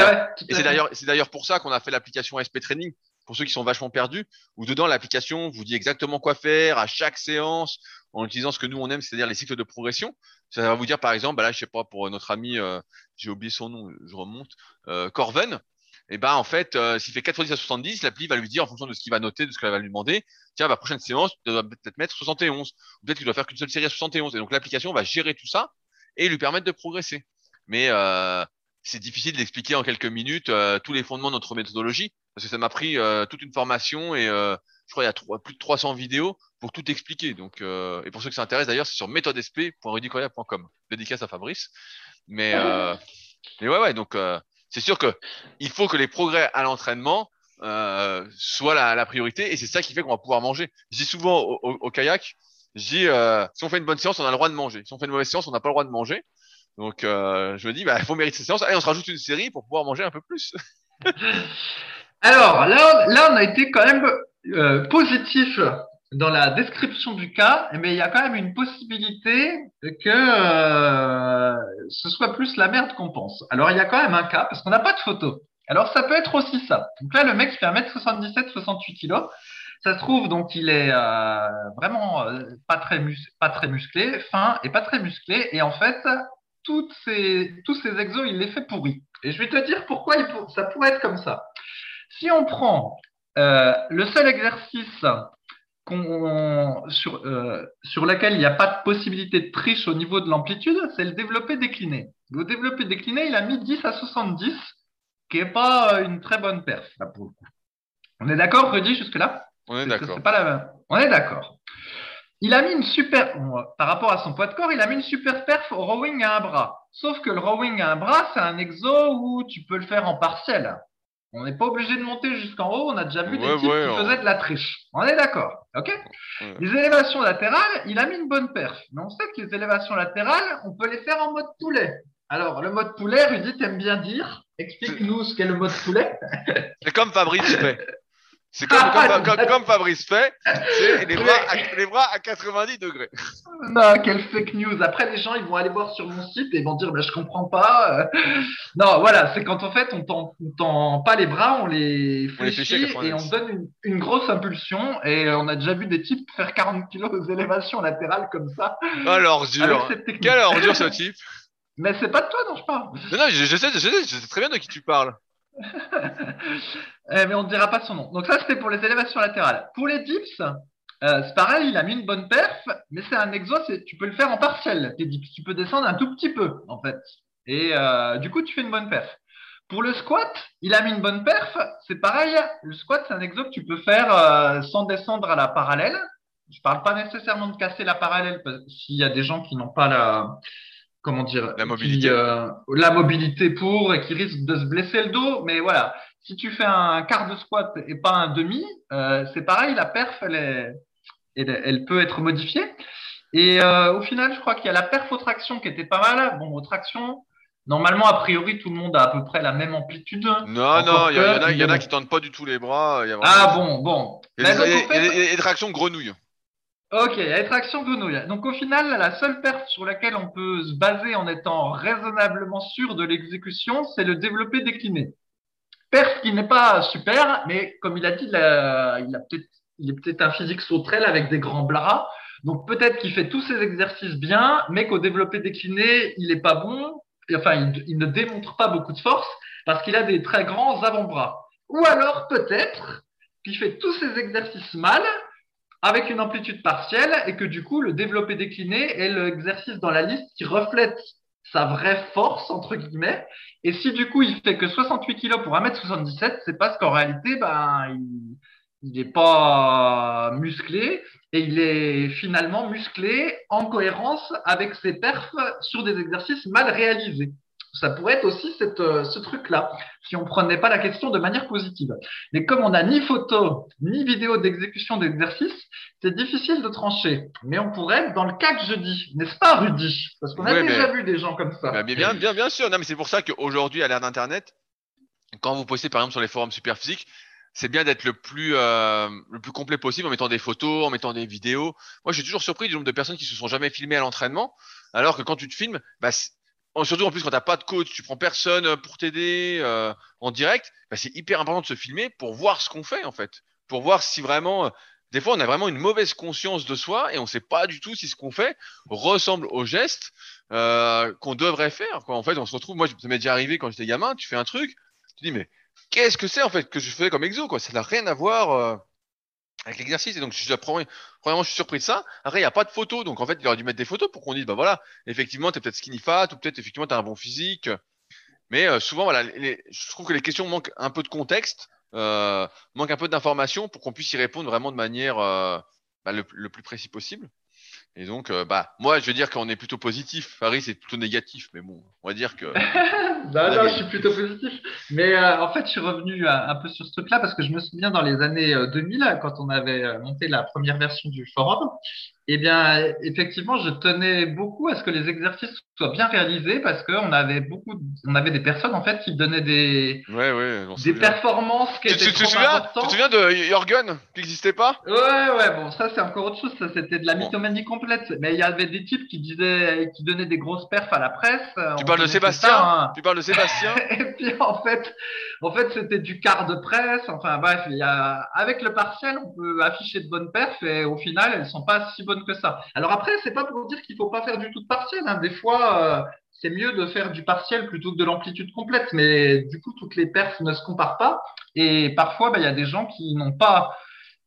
Et c'est d'ailleurs, c'est d'ailleurs pour ça qu'on a fait l'application SP Training, pour ceux qui sont vachement perdus, où dedans, l'application vous dit exactement quoi faire à chaque séance, en utilisant ce que nous, on aime, c'est-à-dire les cycles de progression. Ça va vous dire, par exemple, bah là, je sais pas, pour notre ami, euh, j'ai oublié son nom, je remonte, euh, Corven, et ben en fait, euh, s'il fait 90 à 70, l'appli va lui dire en fonction de ce qu'il va noter, de ce qu'elle va lui demander, tiens, bah prochaine séance, tu dois peut-être mettre 71, ou peut-être qu'il doit faire qu'une seule série à 71. Et donc l'application va gérer tout ça et lui permettre de progresser. Mais euh, c'est difficile d'expliquer en quelques minutes euh, tous les fondements de notre méthodologie, parce que ça m'a pris toute une formation et je crois il y a trois, plus de 300 vidéos pour tout expliquer. Donc, et pour ceux qui s'intéressent d'ailleurs, c'est sur méthodesp.rudicoya.com. Dédicace à Fabrice. Mais, mais ouais, ouais, donc c'est sûr que il faut que les progrès à l'entraînement euh, soient la, priorité et c'est ça qui fait qu'on va pouvoir manger. Je dis souvent au kayak, je dis euh, si on fait une bonne séance, on a le droit de manger. Si on fait une mauvaise séance, on n'a pas le droit de manger. Donc euh, je me dis, bah, il faut mériter cette séance. Allez, on se rajoute une série pour pouvoir manger un peu plus. Alors là, là, on a été quand même euh, positif dans la description du cas, mais il y a quand même une possibilité que euh, ce soit plus la merde qu'on pense. Alors il y a quand même un cas, parce qu'on n'a pas de photo. Alors ça peut être aussi ça. Donc là, le mec fait 1m77, 68 kg. Ça se trouve, donc il est euh, vraiment euh, pas, très mus pas très musclé, fin et pas très musclé. Et en fait, toutes ces, tous ces exos, il les fait pourris. Et je vais te dire pourquoi il ça pourrait être comme ça. Si on prend euh, le seul exercice sur, euh, sur laquelle il n'y a pas de possibilité de triche au niveau de l'amplitude, c'est le développé décliné. Le développé décliné, il a mis 10 à 70, qui n'est pas une très bonne perf, là, pour le coup. On est d'accord, Rudy, jusque-là? On est d'accord. La... On est d'accord. Il a mis une super, par rapport à son poids de corps, il a mis une super perf au rowing à un bras. Sauf que le rowing à un bras, c'est un exo où tu peux le faire en partiel. On n'est pas obligé de monter jusqu'en haut. On a déjà vu des types ouais, qui on- faisaient de la triche. On est d'accord. OK Ouais. Les élévations latérales, il a mis une bonne perf. Mais on sait que les élévations latérales, on peut les faire en mode poulet. Alors, le mode poulet, Rudy, t'aimes bien dire? Explique-nous ce qu'est le mode poulet. C'est comme Fabrice fait. C'est comme, comme, comme, comme Fabrice fait, c'est les bras, à, les bras à 90 degrés. Non, quelle fake news. Après, les gens, ils vont aller voir sur mon site et ils vont dire, bah, je comprends pas. euh. Non, voilà, c'est quand en fait, on tend, on tend pas les bras, on les On fléchit et 90. on donne une, une grosse impulsion. Et euh, on a déjà vu des types faire 40 kilos d'élévation latérale comme ça. Oh l'ordure. Avec cette technique. Quelle ordure ce type. Mais c'est pas de toi dont je parle. Non, non, je, je sais, je sais, je sais très bien de qui tu parles. Eh, mais on ne dira pas son nom. Donc ça, c'était pour les élévations latérales. Pour les dips, euh, c'est pareil, il a mis une bonne perf, mais c'est un exo, tu peux le faire en partiel, tes dips. Tu peux descendre un tout petit peu, en fait. Et euh, du coup, tu fais une bonne perf. Pour le squat, il a mis une bonne perf. C'est pareil, le squat, c'est un exo que tu peux faire euh, sans descendre à la parallèle. Je parle pas nécessairement de casser la parallèle, s'il y a des gens qui n'ont pas la, comment dire, La qui, mobilité. euh, la mobilité pour et qui risquent de se blesser le dos. Mais voilà, si tu fais un quart de squat et pas un demi, euh, c'est pareil, la perf, elle, est, elle, elle peut être modifiée. Et euh, au final, je crois qu'il y a la perf aux tractions qui était pas mal. Bon, aux tractions, normalement, a priori, tout le monde a à peu près la même amplitude. Non, non, il y, en a, a qui tentent pas du tout les bras. y a Ah bon, bon. A des tractions grenouilles. Ok, il y a les tractions grenouilles. Donc au final, la seule perf sur laquelle on peut se baser en étant raisonnablement sûr de l'exécution, c'est le développé décliné. Perf qui n'est pas super, mais comme il a dit, il, est peut-être un physique sauterelle avec des grands bras. Donc peut-être qu'il fait tous ses exercices bien, mais qu'au développé décliné, il est pas bon. Enfin, il, il ne démontre pas beaucoup de force parce qu'il a des très grands avant-bras. Ou alors peut-être qu'il fait tous ses exercices mal avec une amplitude partielle et que du coup, le développé décliné est l'exercice dans la liste qui reflète sa vraie force, entre guillemets. Et si du coup, il fait que 68 kg pour 1m77, c'est parce qu'en réalité, ben, il, il n'est pas musclé et il est finalement musclé en cohérence avec ses perfs sur des exercices mal réalisés. Ça pourrait être aussi cette, euh, ce truc-là, si on prenait pas la question de manière positive. Mais comme on n'a ni photo, ni vidéo d'exécution d'exercice, c'est difficile de trancher. Mais on pourrait être dans le cas que je dis, n'est-ce pas, Rudy? Parce qu'on a déjà mais- vu des gens comme ça. Bah, bien, bien, bien, bien sûr. Non, mais c'est pour ça qu'aujourd'hui, à l'ère d'Internet, quand vous postez par exemple sur les forums super physiques, c'est bien d'être le plus euh, le plus complet possible en mettant des photos, en mettant des vidéos. Moi, je suis toujours surpris du nombre de personnes qui se sont jamais filmées à l'entraînement, alors que quand tu te filmes, bah, surtout en plus quand t'as pas de coach, tu prends personne euh, pour t'aider euh, en direct, bah, c'est hyper important de se filmer pour voir ce qu'on fait en fait, pour voir si vraiment. euh, des fois, on a vraiment une mauvaise conscience de soi et on sait pas du tout si ce qu'on fait ressemble aux gestes euh, qu'on devrait faire. Quoi. En fait, on se retrouve. Moi, ça m'est déjà arrivé quand j'étais gamin. Tu fais un truc, tu dis mais qu'est-ce que c'est en fait que je faisais comme exo quoi? Ça n'a rien à voir avec l'exercice. Et donc, je premièrement, je suis surpris de ça. Après, il n'y a pas de photos, donc en fait, il aurait dû mettre des photos pour qu'on dise bah voilà, effectivement, t'es peut-être skinny fat ou peut-être effectivement t'as un bon physique. Mais euh, souvent, voilà, je trouve que les questions manquent un peu de contexte, euh, manquent un peu d'informations pour qu'on puisse y répondre vraiment de manière euh, bah, le, plus précis possible. Et donc, bah, moi, je vais dire qu'on est plutôt positif. Farid, c'est plutôt négatif, mais bon, on va dire que. Non, non, je suis plutôt positif. Mais euh, en fait, je suis revenu un, un peu sur ce truc-là parce que je me souviens dans les années euh, 2000, quand on avait euh, monté la première version du forum, eh bien, euh, effectivement, je tenais beaucoup à ce que les exercices soient bien réalisés parce qu'on avait beaucoup, on avait des personnes en fait qui donnaient des, Ouais, ouais, j'en des performances qui Tu, étaient tu- tu souviens, tu te souviens de Jorgen qui n'existait pas? Ouais, ouais, bon, ça c'est encore autre chose, ça c'était de la Bon. mythomanie complète. Mais il y avait des types qui disaient, qui donnaient des grosses perfs à la presse. Tu On parles de Sébastien? ça, hein. Tu parles de Sébastien? Et puis en fait, en fait, c'était du quart de presse. Enfin bref, il y a, avec le partiel, on peut afficher de bonnes perfs et au final, elles sont pas si bonnes que ça. Alors après, c'est pas pour dire qu'il faut pas faire du tout de partiel. Hein. Des fois, euh, c'est mieux de faire du partiel plutôt que de l'amplitude complète. Mais du coup, toutes les perfs ne se comparent pas. Et parfois, bah, il y a des gens qui n'ont pas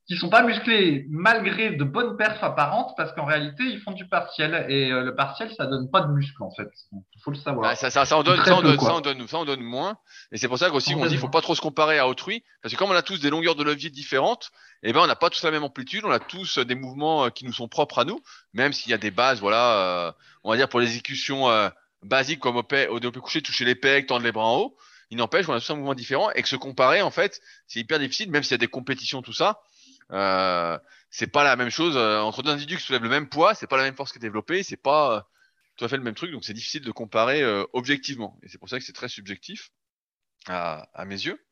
qui sont pas musclés malgré de bonnes perfs apparentes parce qu'en réalité ils font du partiel. Et euh, le partiel ça donne pas de muscle en fait. Il faut le savoir. Bah, ça, ça, ça en donne, ça en donne, ça en donne, ça en donne moins. Et c'est pour ça qu'aussi on dit, faut pas trop se comparer à autrui, parce que comme on a tous des longueurs de levier différentes, eh ben on n'a pas tous la même amplitude, on a tous euh, des mouvements euh, qui nous sont propres à nous, même s'il y a des bases, voilà, euh, on va dire pour l'exécution euh, basique comme au, pe- au développé couché, toucher les pecs, tendre les bras en haut. Il n'empêche qu'on a tous un mouvement différent. Et que se comparer, en fait, c'est hyper difficile, même s'il y a des compétitions, tout ça. Euh, c'est pas la même chose euh, entre deux individus qui soulèvent le même poids, c'est pas la même force qui est développée, c'est pas euh, tout à fait le même truc, donc c'est difficile de comparer euh, objectivement. Et c'est pour ça que c'est très subjectif à, à mes yeux.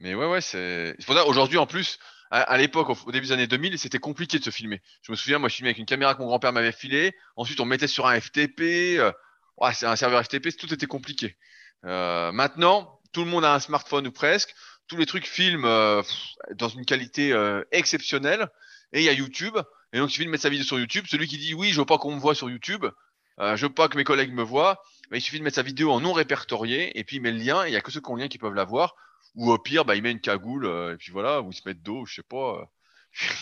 Mais ouais, ouais, c'est pour ça aujourd'hui en plus, à, l'époque, au, début des années 2000, c'était compliqué de se filmer. Je me souviens, moi, je filmais avec une caméra que mon grand-père m'avait filée. Ensuite, on mettait sur un FTP. Euh, c'est un serveur FTP, tout était compliqué. Euh, maintenant, tout le monde a un smartphone ou presque. Tous les trucs filment euh, dans une qualité euh, exceptionnelle. Et il y a YouTube. Et donc, il suffit de mettre sa vidéo sur YouTube. Celui qui dit oui, je veux pas qu'on me voit sur YouTube, euh, je veux pas que mes collègues me voient, bah, il suffit de mettre sa vidéo en non répertorié et puis il met le lien. Et il y a que ceux qui ont le lien qui peuvent la voir. Ou au pire, bah, il met une cagoule euh, et puis voilà, ou il se met de dos, je sais pas.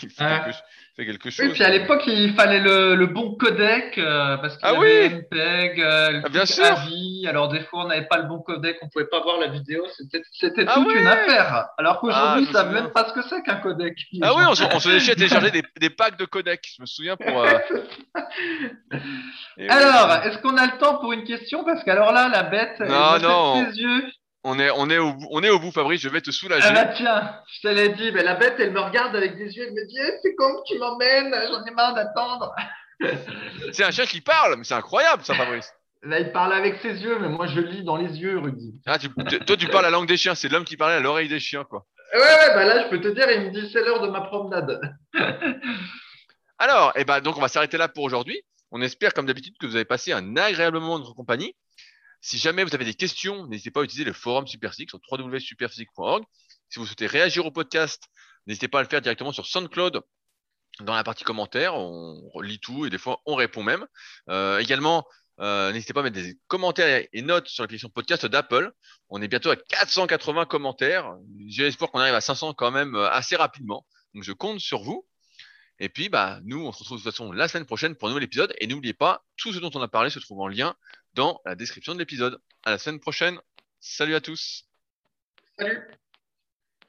Il fait, Ouais. quelque, il fait quelque chose. Oui, puis à l'époque, il fallait le, le bon codec euh, parce qu'il Ah y oui avait MPEG, euh, le Ah, bien truc sûr. AVI. Alors des fois, on n'avait pas le bon codec, on pouvait pas voir la vidéo. C'était Ah toute oui. une affaire. Alors Ah, qu'aujourd'hui, je ils me savent même pas ce que c'est qu'un codec. Ah oui, on se, on se déchire à télécharger des, des packs de codecs. Je me souviens pour. euh, oui, Alors, est-ce qu'on a le temps pour une question? Parce qu'alors là, la bête, elle Non, non. ses yeux. On est, on est au bout, on est au bout, Fabrice. Je vais te soulager. Ah bah tiens, je te l'ai dit, mais la bête, elle me regarde avec des yeux, elle me dit Eh, c'est comme tu m'emmènes, j'en ai marre d'attendre. C'est un chien qui parle, mais c'est incroyable, ça, Fabrice. Là, il parle avec ses yeux, mais moi, je lis dans les yeux, Rudy. Ah, tu- toi, tu parles la langue des chiens. C'est l'homme qui parlait à l'oreille des chiens, quoi. Ouais, ouais, bah là, je peux te dire, il me dit c'est l'heure de ma promenade. Alors, eh ben, donc, on va s'arrêter là pour aujourd'hui. On espère, comme d'habitude, que vous avez passé un agréable moment de compagnie. Si jamais vous avez des questions, n'hésitez pas à utiliser le forum Superphysique sur www.superphysique.org. Si vous souhaitez réagir au podcast, n'hésitez pas à le faire directement sur SoundCloud dans la partie commentaires. On lit tout et des fois, on répond même. Euh, également, euh, n'hésitez pas à mettre des commentaires et notes sur l'application podcast d'Apple. On est bientôt à 480 commentaires. J'ai l'espoir qu'on arrive à 500 quand même euh, assez rapidement. Donc, je compte sur vous. Et puis, bah, nous, on se retrouve de toute façon la semaine prochaine pour un nouvel épisode. Et n'oubliez pas, tout ce dont on a parlé se trouve en lien dans la description de l'épisode. À la semaine prochaine. Salut à tous. Salut